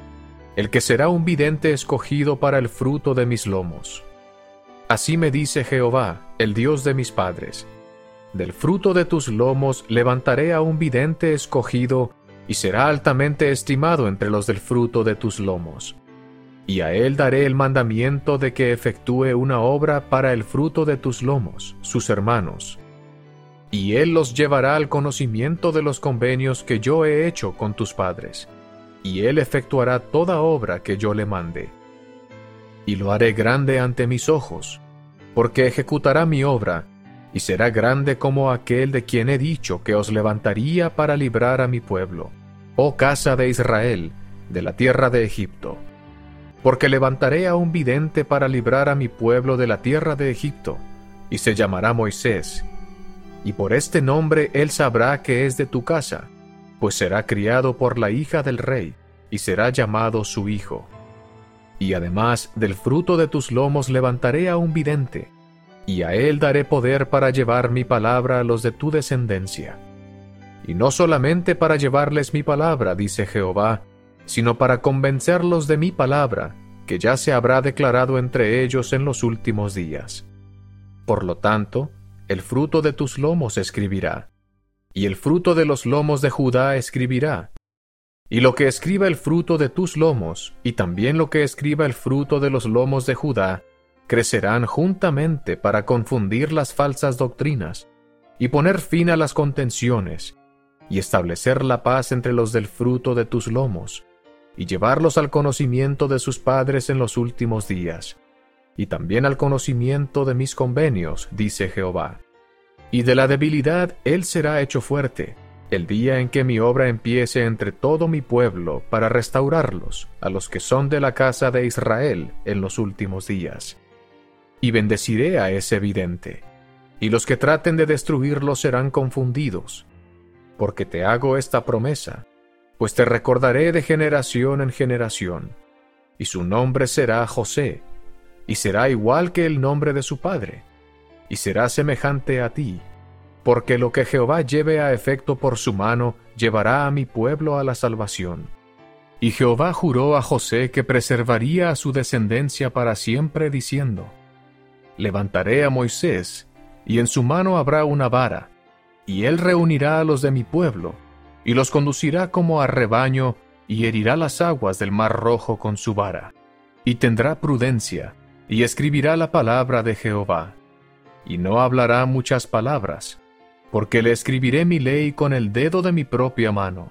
el que será un vidente escogido para el fruto de mis lomos. Así me dice Jehová, el Dios de mis padres, del fruto de tus lomos levantaré a un vidente escogido, y será altamente estimado entre los del fruto de tus lomos. Y a él daré el mandamiento de que efectúe una obra para el fruto de tus lomos, sus hermanos. Y él los llevará al conocimiento de los convenios que yo he hecho con tus padres, y él efectuará toda obra que yo le mande. Y lo haré grande ante mis ojos, porque ejecutará mi obra, y será grande como aquel de quien he dicho que os levantaría para librar a mi pueblo, oh casa de Israel, de la tierra de Egipto. Porque levantaré a un vidente para librar a mi pueblo de la tierra de Egipto, y se llamará Moisés. Y por este nombre él sabrá que es de tu casa, pues será criado por la hija del rey, y será llamado su hijo. Y además del fruto de tus lomos levantaré a un vidente, y a él daré poder para llevar mi palabra a los de tu descendencia. Y no solamente para llevarles mi palabra, dice Jehová, sino para convencerlos de mi palabra, que ya se habrá declarado entre ellos en los últimos días. Por lo tanto, el fruto de tus lomos escribirá, y el fruto de los lomos de Judá escribirá, y lo que escriba el fruto de tus lomos, y también lo que escriba el fruto de los lomos de Judá, crecerán juntamente para confundir las falsas doctrinas, y poner fin a las contenciones, y establecer la paz entre los del fruto de tus lomos, y llevarlos al conocimiento de sus padres en los últimos días, y también al conocimiento de mis convenios, dice Jehová. Y de la debilidad él será hecho fuerte, el día en que mi obra empiece entre todo mi pueblo para restaurarlos, a los que son de la casa de Israel en los últimos días. Y bendeciré a ese vidente, y los que traten de destruirlo serán confundidos, porque te hago esta promesa, pues te recordaré de generación en generación, y su nombre será José, y será igual que el nombre de su padre, y será semejante a ti, porque lo que Jehová lleve a efecto por su mano llevará a mi pueblo a la salvación. Y Jehová juró a José que preservaría a su descendencia para siempre, diciendo, levantaré a Moisés, y en su mano habrá una vara, y él reunirá a los de mi pueblo, y los conducirá como a rebaño, y herirá las aguas del mar rojo con su vara, y tendrá prudencia, y escribirá la palabra de Jehová, y no hablará muchas palabras, porque le escribiré mi ley con el dedo de mi propia mano,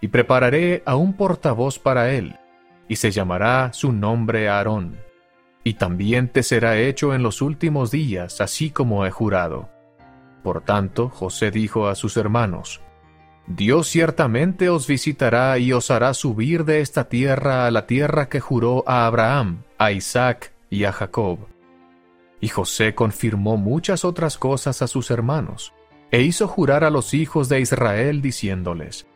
y prepararé a un portavoz para él, y se llamará su nombre Aarón y también te será hecho en los últimos días, así como he jurado. Por tanto, José dijo a sus hermanos, Dios ciertamente os visitará y os hará subir de esta tierra a la tierra que juró a Abraham, a Isaac y a Jacob. Y José confirmó muchas otras cosas a sus hermanos, e hizo jurar a los hijos de Israel diciéndoles,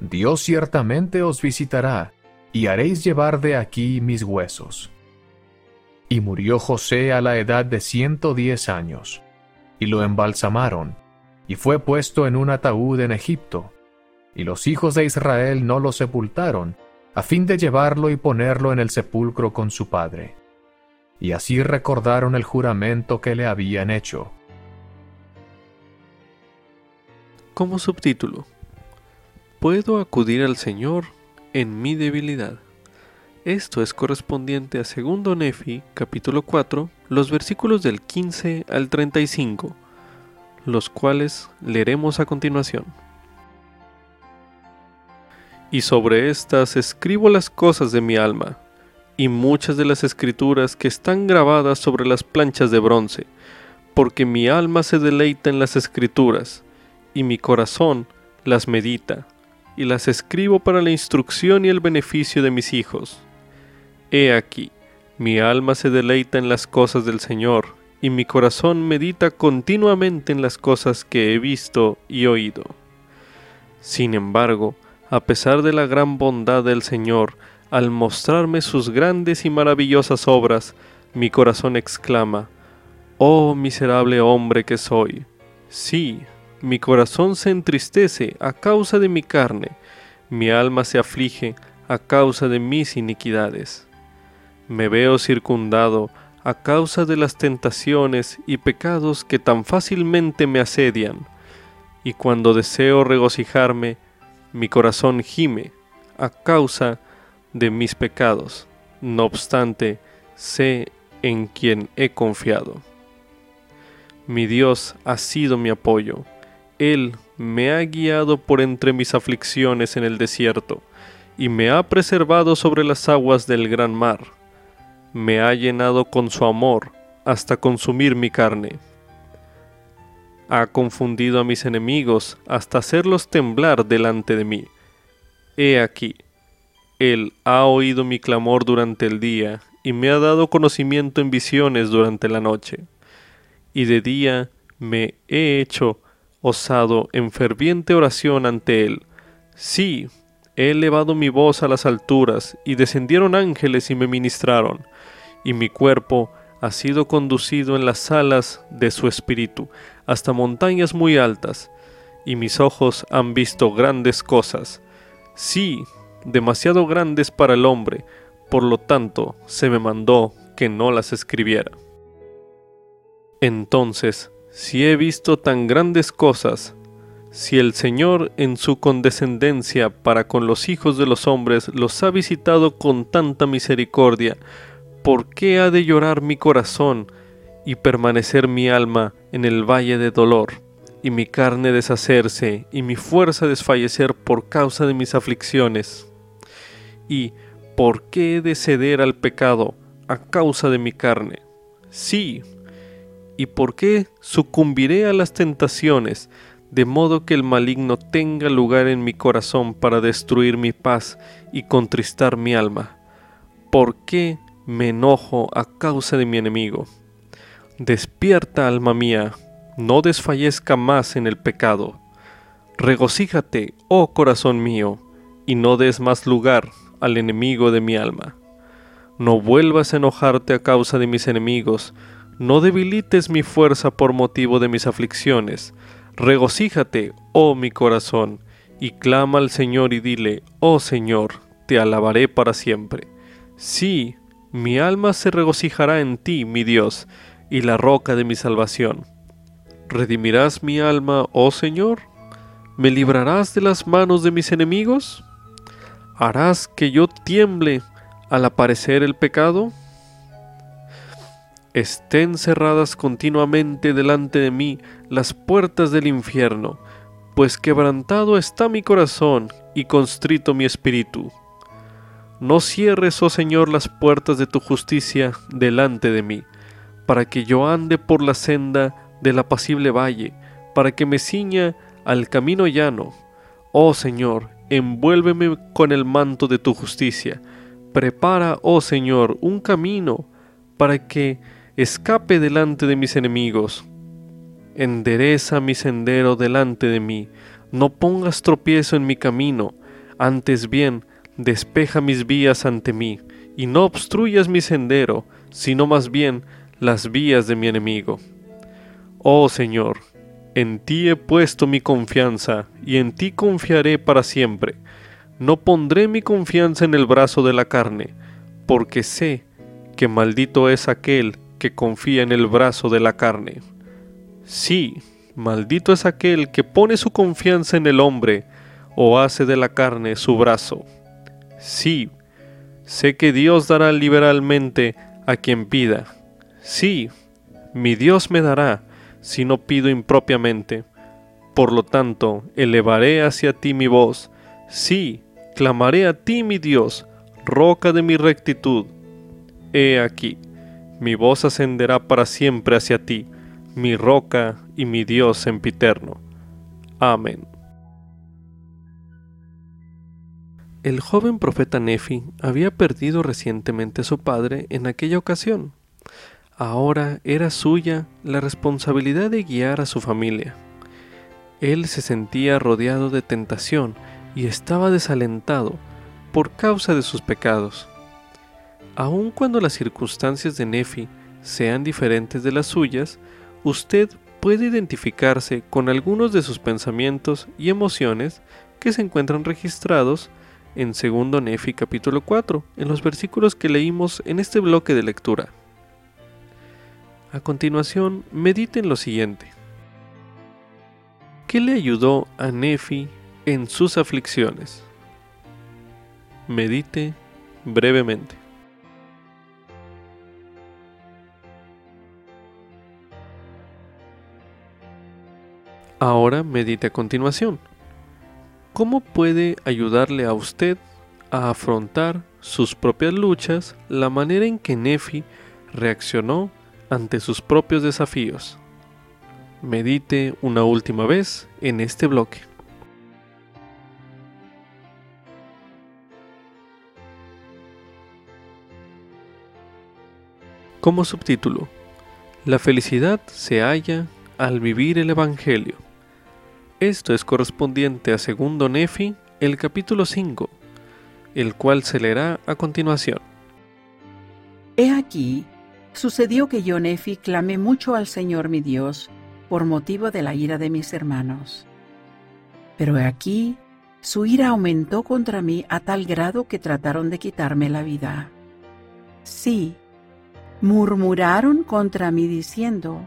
Dios ciertamente os visitará, y haréis llevar de aquí mis huesos. Y murió José a la edad de ciento diez años, y lo embalsamaron, y fue puesto en un ataúd en Egipto, y los hijos de Israel no lo sepultaron, a fin de llevarlo y ponerlo en el sepulcro con su padre. Y así recordaron el juramento que le habían hecho. Como subtítulo, Puedo acudir al Señor en mi debilidad. Esto es correspondiente a 2 Nefi, capítulo 4, los versículos del 15 al 35, los cuales leeremos a continuación. y sobre éstas escribo las cosas de mi alma, y muchas de las escrituras que están grabadas sobre las planchas de bronce, porque mi alma se deleita en las escrituras, y mi corazón las medita, y las escribo para la instrucción y el beneficio de mis hijos. He aquí, mi alma se deleita en las cosas del Señor, y mi corazón medita continuamente en las cosas que he visto y oído. Sin embargo, a pesar de la gran bondad del Señor, al mostrarme sus grandes y maravillosas obras, mi corazón exclama, Oh miserable hombre que soy. Sí, mi corazón se entristece a causa de mi carne, mi alma se aflige a causa de mis iniquidades. Me veo circundado a causa de las tentaciones y pecados que tan fácilmente me asedian, y cuando deseo regocijarme, mi corazón gime a causa de mis pecados. No obstante, sé en quien he confiado. Mi Dios ha sido mi apoyo. Él me ha guiado por entre mis aflicciones en el desierto, y me ha preservado sobre las aguas del gran mar. Me ha llenado con su amor hasta consumir mi carne. Ha confundido a mis enemigos hasta hacerlos temblar delante de mí. He aquí, Él ha oído mi clamor durante el día y me ha dado conocimiento en visiones durante la noche. Y de día me he hecho osado en ferviente oración ante Él. Sí, he elevado mi voz a las alturas, y descendieron ángeles y me ministraron, y mi cuerpo ha sido conducido en las alas de su espíritu hasta montañas muy altas, y mis ojos han visto grandes cosas, sí, demasiado grandes para el hombre, por lo tanto se me mandó que no las escribiera. Entonces si he visto tan grandes cosas, si el Señor en su condescendencia para con los hijos de los hombres los ha visitado con tanta misericordia, ¿por qué ha de llorar mi corazón y permanecer mi alma en el valle de dolor, y mi carne deshacerse y mi fuerza desfallecer por causa de mis aflicciones? ¿Y por qué he de ceder al pecado a causa de mi carne? Sí, ¿Y por qué sucumbiré a las tentaciones, de modo que el maligno tenga lugar en mi corazón para destruir mi paz y contristar mi alma? ¿Por qué me enojo a causa de mi enemigo? Despierta, alma mía, no desfallezca más en el pecado. Regocíjate, oh corazón mío, y no des más lugar al enemigo de mi alma. No vuelvas a enojarte a causa de mis enemigos, no debilites mi fuerza por motivo de mis aflicciones. Regocíjate, oh mi corazón, y clama al Señor y dile, oh Señor, te alabaré para siempre. Sí, mi alma se regocijará en ti, mi Dios, y la roca de mi salvación. ¿Redimirás mi alma, oh Señor? ¿Me librarás de las manos de mis enemigos? ¿Harás que yo tiemble al aparecer el pecado? estén cerradas continuamente delante de mí las puertas del infierno, pues quebrantado está mi corazón y constrito mi espíritu. No cierres, oh Señor, las puertas de tu justicia delante de mí, para que yo ande por la senda del apacible valle, para que me ciña al camino llano. Oh Señor, envuélveme con el manto de tu justicia. Prepara, oh Señor, un camino para que escape delante de mis enemigos. Endereza mi sendero delante de mí, no pongas tropiezo en mi camino, antes bien, despeja mis vías ante mí, y no obstruyas mi sendero, sino más bien las vías de mi enemigo. Oh Señor, en ti he puesto mi confianza, y en ti confiaré para siempre. No pondré mi confianza en el brazo de la carne, porque sé que maldito es aquel que confía en el brazo de la carne. Sí, maldito es aquel que pone su confianza en el hombre o hace de la carne su brazo. Sí, sé que Dios dará liberalmente a quien pida. Sí, mi Dios me dará si no pido impropiamente. Por lo tanto, elevaré hacia ti mi voz. Sí, clamaré a ti, mi Dios, roca de mi rectitud. He aquí, mi voz ascenderá para siempre hacia ti, mi roca y mi Dios sempiterno. Amén. El joven profeta Nefi había perdido recientemente a su padre en aquella ocasión. Ahora era suya la responsabilidad de guiar a su familia. Él se sentía rodeado de tentación y estaba desalentado por causa de sus pecados. Aun cuando las circunstancias de Nefi sean diferentes de las suyas, usted puede identificarse con algunos de sus pensamientos y emociones que se encuentran registrados en 2 Nefi capítulo 4, en los versículos que leímos en este bloque de lectura. A continuación, mediten lo siguiente. ¿Qué le ayudó a Nefi en sus aflicciones? Medite brevemente. Ahora medite a continuación. ¿Cómo puede ayudarle a usted a afrontar sus propias luchas la manera en que Nefi reaccionó ante sus propios desafíos? Medite una última vez en este bloque. Como subtítulo, La felicidad se halla al vivir el Evangelio. Esto es correspondiente a segundo Nefi, el capítulo 5, el cual se leerá a continuación. He aquí, sucedió que yo Nefi clamé mucho al Señor mi Dios por motivo de la ira de mis hermanos. Pero aquí, su ira aumentó contra mí a tal grado que trataron de quitarme la vida. Sí, murmuraron contra mí diciendo,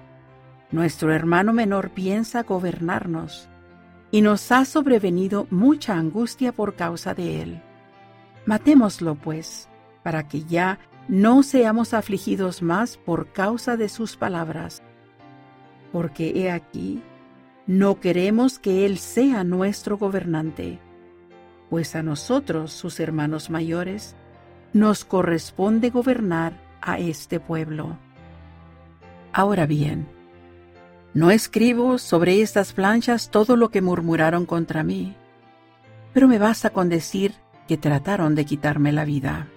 Nuestro hermano menor piensa gobernarnos y nos ha sobrevenido mucha angustia por causa de él. Matémoslo, pues, para que ya no seamos afligidos más por causa de sus palabras. Porque he aquí, no queremos que él sea nuestro gobernante, pues a nosotros, sus hermanos mayores, nos corresponde gobernar a este pueblo. Ahora bien, no escribo sobre estas planchas todo lo que murmuraron contra mí, pero me basta con decir que trataron de quitarme la vida.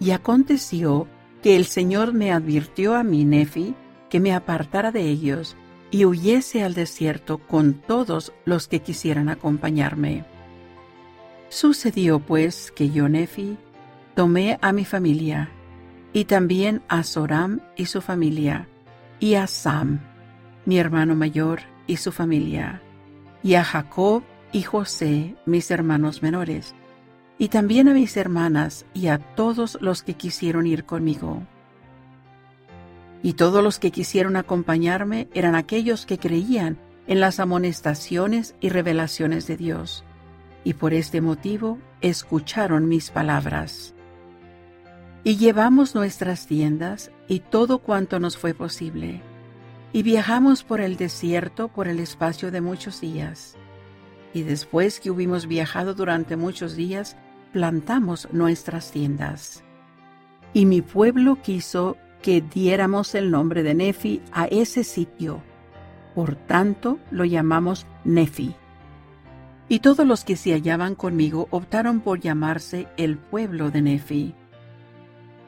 Y aconteció que el Señor me advirtió a mí, Nefi, que me apartara de ellos y huyese al desierto con todos los que quisieran acompañarme. Sucedió pues que yo, Nefi, tomé a mi familia, y también a Soram y su familia, y a Sam, mi hermano mayor y su familia, y a Jacob y José, mis hermanos menores, y también a mis hermanas y a todos los que quisieron ir conmigo. Y todos los que quisieron acompañarme eran aquellos que creían en las amonestaciones y revelaciones de Dios, y por este motivo escucharon mis palabras. Y llevamos nuestras tiendas y todo cuanto nos fue posible y viajamos por el desierto por el espacio de muchos días. Y después que hubimos viajado durante muchos días, plantamos nuestras tiendas. Y mi pueblo quiso que diéramos el nombre de Nefi a ese sitio. Por tanto, lo llamamos Nefi. Y todos los que se hallaban conmigo optaron por llamarse el pueblo de Nefi.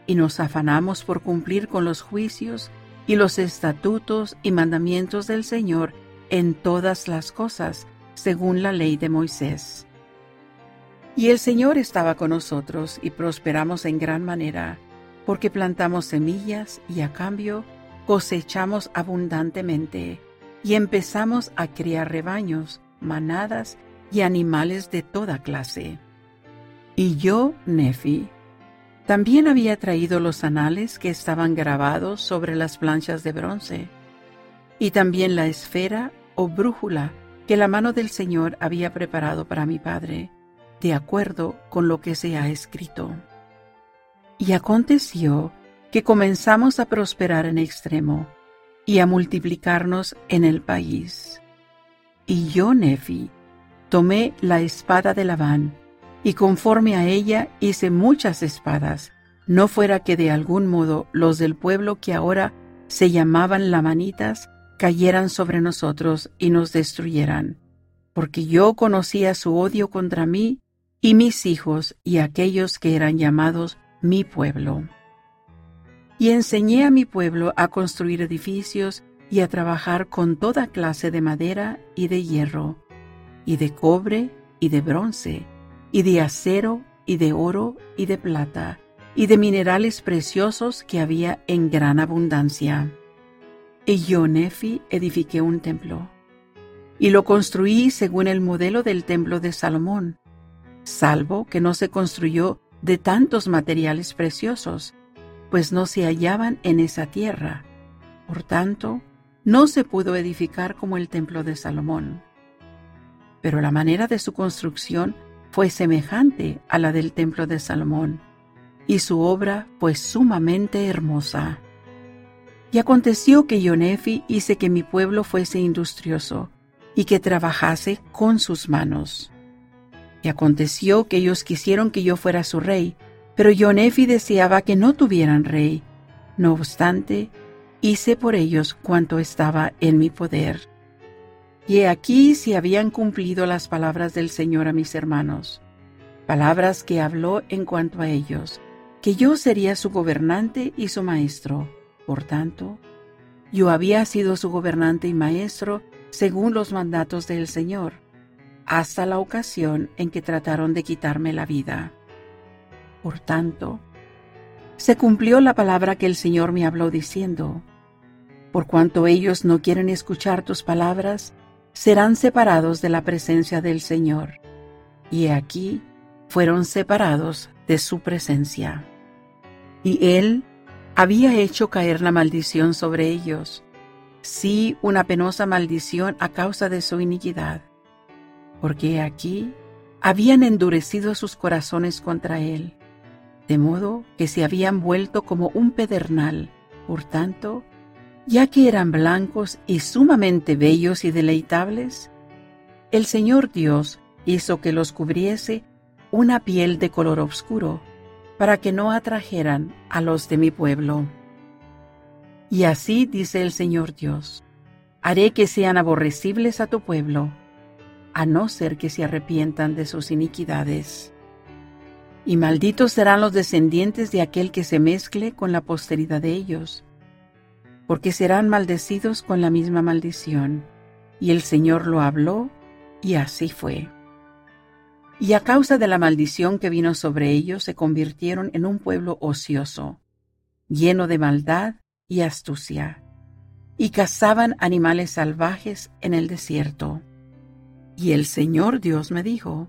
Y nos afanamos por cumplir con los juicios y los estatutos y mandamientos del Señor en todas las cosas, según la ley de Moisés. Y el Señor estaba con nosotros y prosperamos en gran manera, porque plantamos semillas y a cambio cosechamos abundantemente, y empezamos a criar rebaños, manadas y animales de toda clase. Y yo, Nefi, también había traído los anales que estaban grabados sobre las planchas de bronce, y también la esfera o brújula que la mano del Señor había preparado para mi Padre, de acuerdo con lo que se ha escrito. Y aconteció que comenzamos a prosperar en extremo y a multiplicarnos en el país. Y yo, Nefi, tomé la espada de Labán y conforme a ella hice muchas espadas, no fuera que de algún modo los del pueblo que ahora se llamaban lamanitas cayeran sobre nosotros y nos destruyeran, porque yo conocía su odio contra mí y mis hijos y aquellos que eran llamados mi pueblo. Y enseñé a mi pueblo a construir edificios y a trabajar con toda clase de madera y de hierro, y de cobre y de bronce, y de acero y de oro y de plata, y de minerales preciosos que había en gran abundancia. Y yo, Nefi, edifiqué un templo, y lo construí según el modelo del templo de Salomón, salvo que no se construyó de tantos materiales preciosos, pues no se hallaban en esa tierra. Por tanto, no se pudo edificar como el templo de Salomón. Pero la manera de su construcción fue semejante a la del templo de Salomón, y su obra fue sumamente hermosa. Y aconteció que Yonefi hice que mi pueblo fuese industrioso, y que trabajase con sus manos. Y aconteció que ellos quisieron que yo fuera su rey, pero Yonefi deseaba que no tuvieran rey. No obstante, hice por ellos cuanto estaba en mi poder. Y aquí se habían cumplido las palabras del Señor a mis hermanos, palabras que habló en cuanto a ellos, que yo sería su gobernante y su maestro. Por tanto, yo había sido su gobernante y maestro según los mandatos del Señor, hasta la ocasión en que trataron de quitarme la vida. Por tanto, se cumplió la palabra que el Señor me habló diciendo, por cuanto ellos no quieren escuchar tus palabras, serán separados de la presencia del Señor. Y aquí fueron separados de su presencia. Y Él había hecho caer la maldición sobre ellos, sí una penosa maldición a causa de su iniquidad, porque aquí habían endurecido sus corazones contra Él, de modo que se habían vuelto como un pedernal, por tanto, ya que eran blancos y sumamente bellos y deleitables, el Señor Dios hizo que los cubriese una piel de color oscuro, para que no atrajeran a los de mi pueblo. Y así dice el Señor Dios, haré que sean aborrecibles a tu pueblo, a no ser que se arrepientan de sus iniquidades. Y malditos serán los descendientes de aquel que se mezcle con la posteridad de ellos porque serán maldecidos con la misma maldición. Y el Señor lo habló, y así fue. Y a causa de la maldición que vino sobre ellos, se convirtieron en un pueblo ocioso, lleno de maldad y astucia, y cazaban animales salvajes en el desierto. Y el Señor Dios me dijo,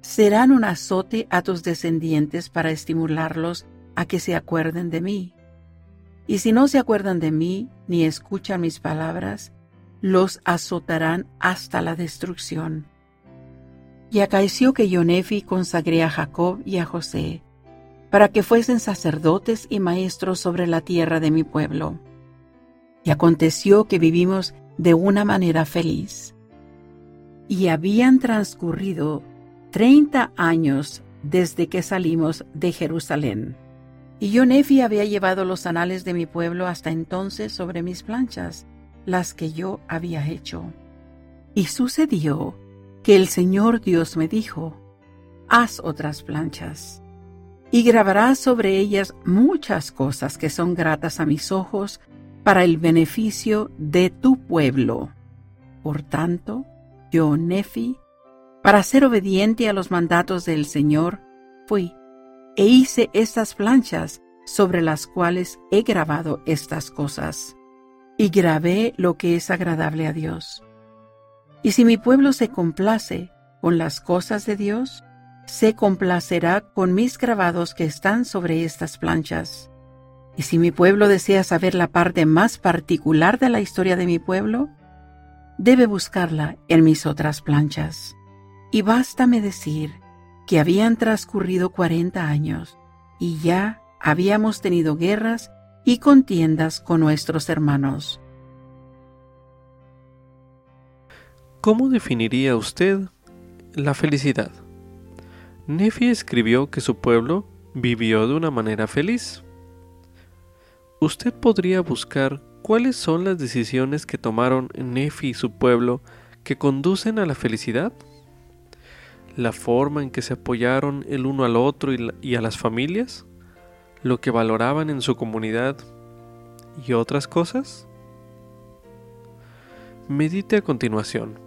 serán un azote a tus descendientes para estimularlos a que se acuerden de mí y si no se acuerdan de mí ni escuchan mis palabras, los azotarán hasta la destrucción. Y acaeció que yo Nefi consagré a Jacob y a José, para que fuesen sacerdotes y maestros sobre la tierra de mi pueblo. Y aconteció que vivimos de una manera feliz. Y habían transcurrido treinta años desde que salimos de Jerusalén. Y yo Nefi había llevado los anales de mi pueblo hasta entonces sobre mis planchas, las que yo había hecho. Y sucedió que el Señor Dios me dijo, haz otras planchas, y grabarás sobre ellas muchas cosas que son gratas a mis ojos para el beneficio de tu pueblo. Por tanto, yo, Nefi, para ser obediente a los mandatos del Señor, fui e hice estas planchas sobre las cuales he grabado estas cosas, y grabé lo que es agradable a Dios. Y si mi pueblo se complace con las cosas de Dios, se complacerá con mis grabados que están sobre estas planchas. Y si mi pueblo desea saber la parte más particular de la historia de mi pueblo, debe buscarla en mis otras planchas. Y bástame decir que habían transcurrido cuarenta años y ya habíamos tenido guerras y contiendas con nuestros hermanos. ¿Cómo definiría usted la felicidad? Nefi escribió que su pueblo vivió de una manera feliz. Usted podría buscar cuáles son las decisiones que tomaron Nefi y su pueblo que conducen a la felicidad. La forma en que se apoyaron el uno al otro y, a las familias, lo que valoraban en su comunidad y otras cosas. Medite a continuación.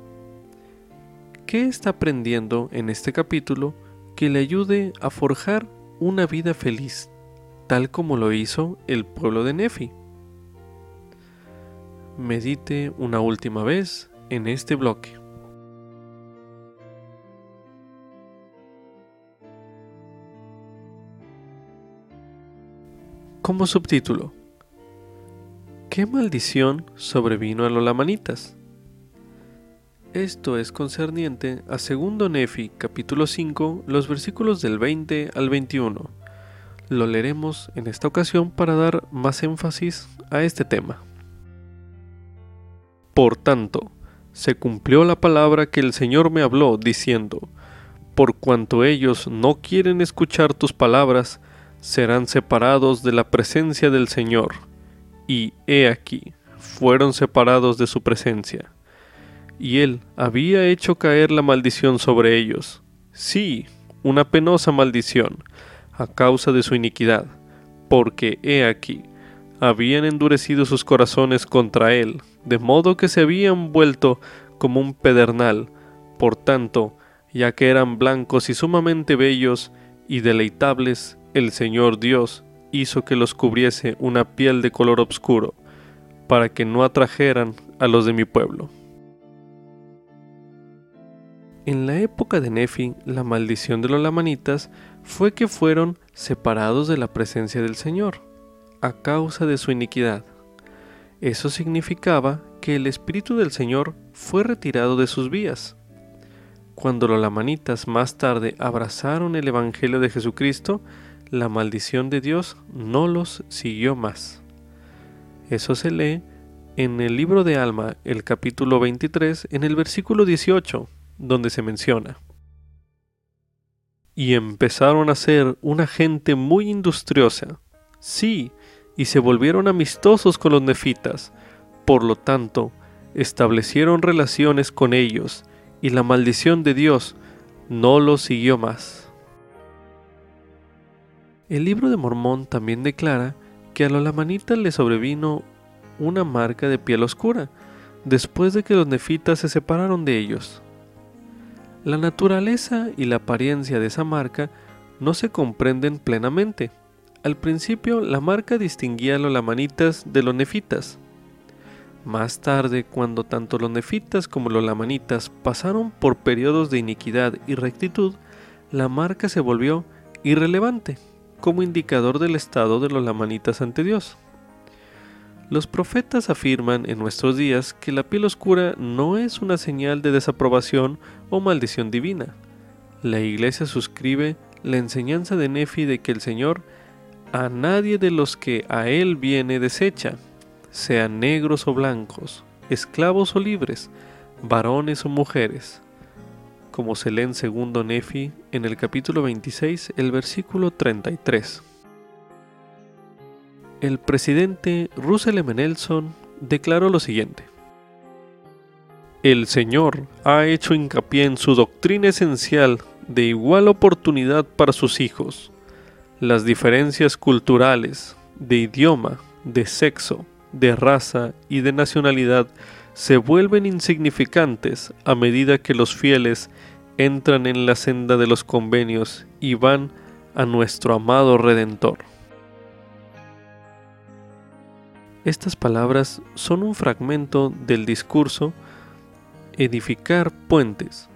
¿Qué está aprendiendo en este capítulo que le ayude a forjar una vida feliz, tal como lo hizo el pueblo de Nefi? Medite una última vez en este bloque. Como subtítulo, ¿qué maldición sobrevino a los lamanitas? Esto es concerniente a 2 Nefi capítulo 5, los versículos del 20 al 21. Lo leeremos en esta ocasión para dar más énfasis a este tema. Por tanto, se cumplió la palabra que el Señor me habló, diciendo, Por cuanto ellos no quieren escuchar tus palabras, serán separados de la presencia del Señor. Y he aquí, fueron separados de su presencia y él había hecho caer la maldición sobre ellos. Sí, una penosa maldición, a causa de su iniquidad, porque he aquí, habían endurecido sus corazones contra él, de modo que se habían vuelto como un pedernal. Por tanto, ya que eran blancos y sumamente bellos y deleitables, el Señor Dios hizo que los cubriese una piel de color oscuro, para que no atrajeran a los de mi pueblo. En la época de Nefi, la maldición de los lamanitas fue que fueron separados de la presencia del Señor, a causa de su iniquidad. Eso significaba que el Espíritu del Señor fue retirado de sus vías. Cuando los lamanitas más tarde abrazaron el Evangelio de Jesucristo, la maldición de Dios no los siguió más. Eso se lee en el libro de Alma, el capítulo 23, en el versículo 18 donde se menciona. Y empezaron a ser una gente muy industriosa. Sí, y se volvieron amistosos con los nefitas. Por lo tanto, establecieron relaciones con ellos, y la maldición de Dios no los siguió más. El libro de Mormón también declara que a los lamanitas les sobrevino una marca de piel oscura, después de que los nefitas se separaron de ellos. La naturaleza y la apariencia de esa marca no se comprenden plenamente. Al principio la marca distinguía a los lamanitas de los nefitas. Más tarde, cuando tanto los nefitas como los lamanitas pasaron por periodos de iniquidad y rectitud, la marca se volvió irrelevante como indicador del estado de los lamanitas ante Dios. Los profetas afirman en nuestros días que la piel oscura no es una señal de desaprobación o maldición divina. La iglesia suscribe la enseñanza de Nefi de que el Señor a nadie de los que a Él viene desecha, sean negros o blancos, esclavos o libres, varones o mujeres, como se lee en segundo Nefi en el capítulo 26, el versículo 33 el presidente Russell M. Nelson declaró lo siguiente. El Señor ha hecho hincapié en su doctrina esencial de igual oportunidad para sus hijos. Las diferencias culturales, de idioma, de sexo, de raza y de nacionalidad se vuelven insignificantes a medida que los fieles entran en la senda de los convenios y van a nuestro amado Redentor. Estas palabras son un fragmento del discurso Edificar puentes,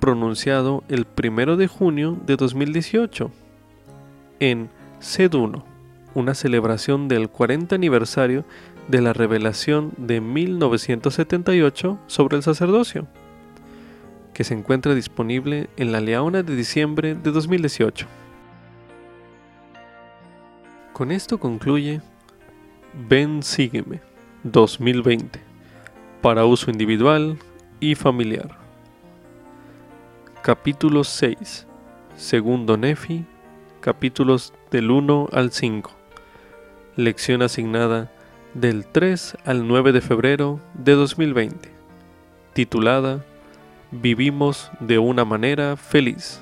pronunciado el 1 de junio de 2018 en CED1, una celebración del 40 aniversario de la revelación de 1978 sobre el sacerdocio, que se encuentra disponible en la Leona de diciembre de 2018. Con esto concluye Ven Sígueme 2020 para uso individual y familiar. Capítulo 6. Segundo Nefi, capítulos del 1 al 5. Lección asignada del 3 al 9 de febrero de 2020. Titulada Vivimos de una manera feliz.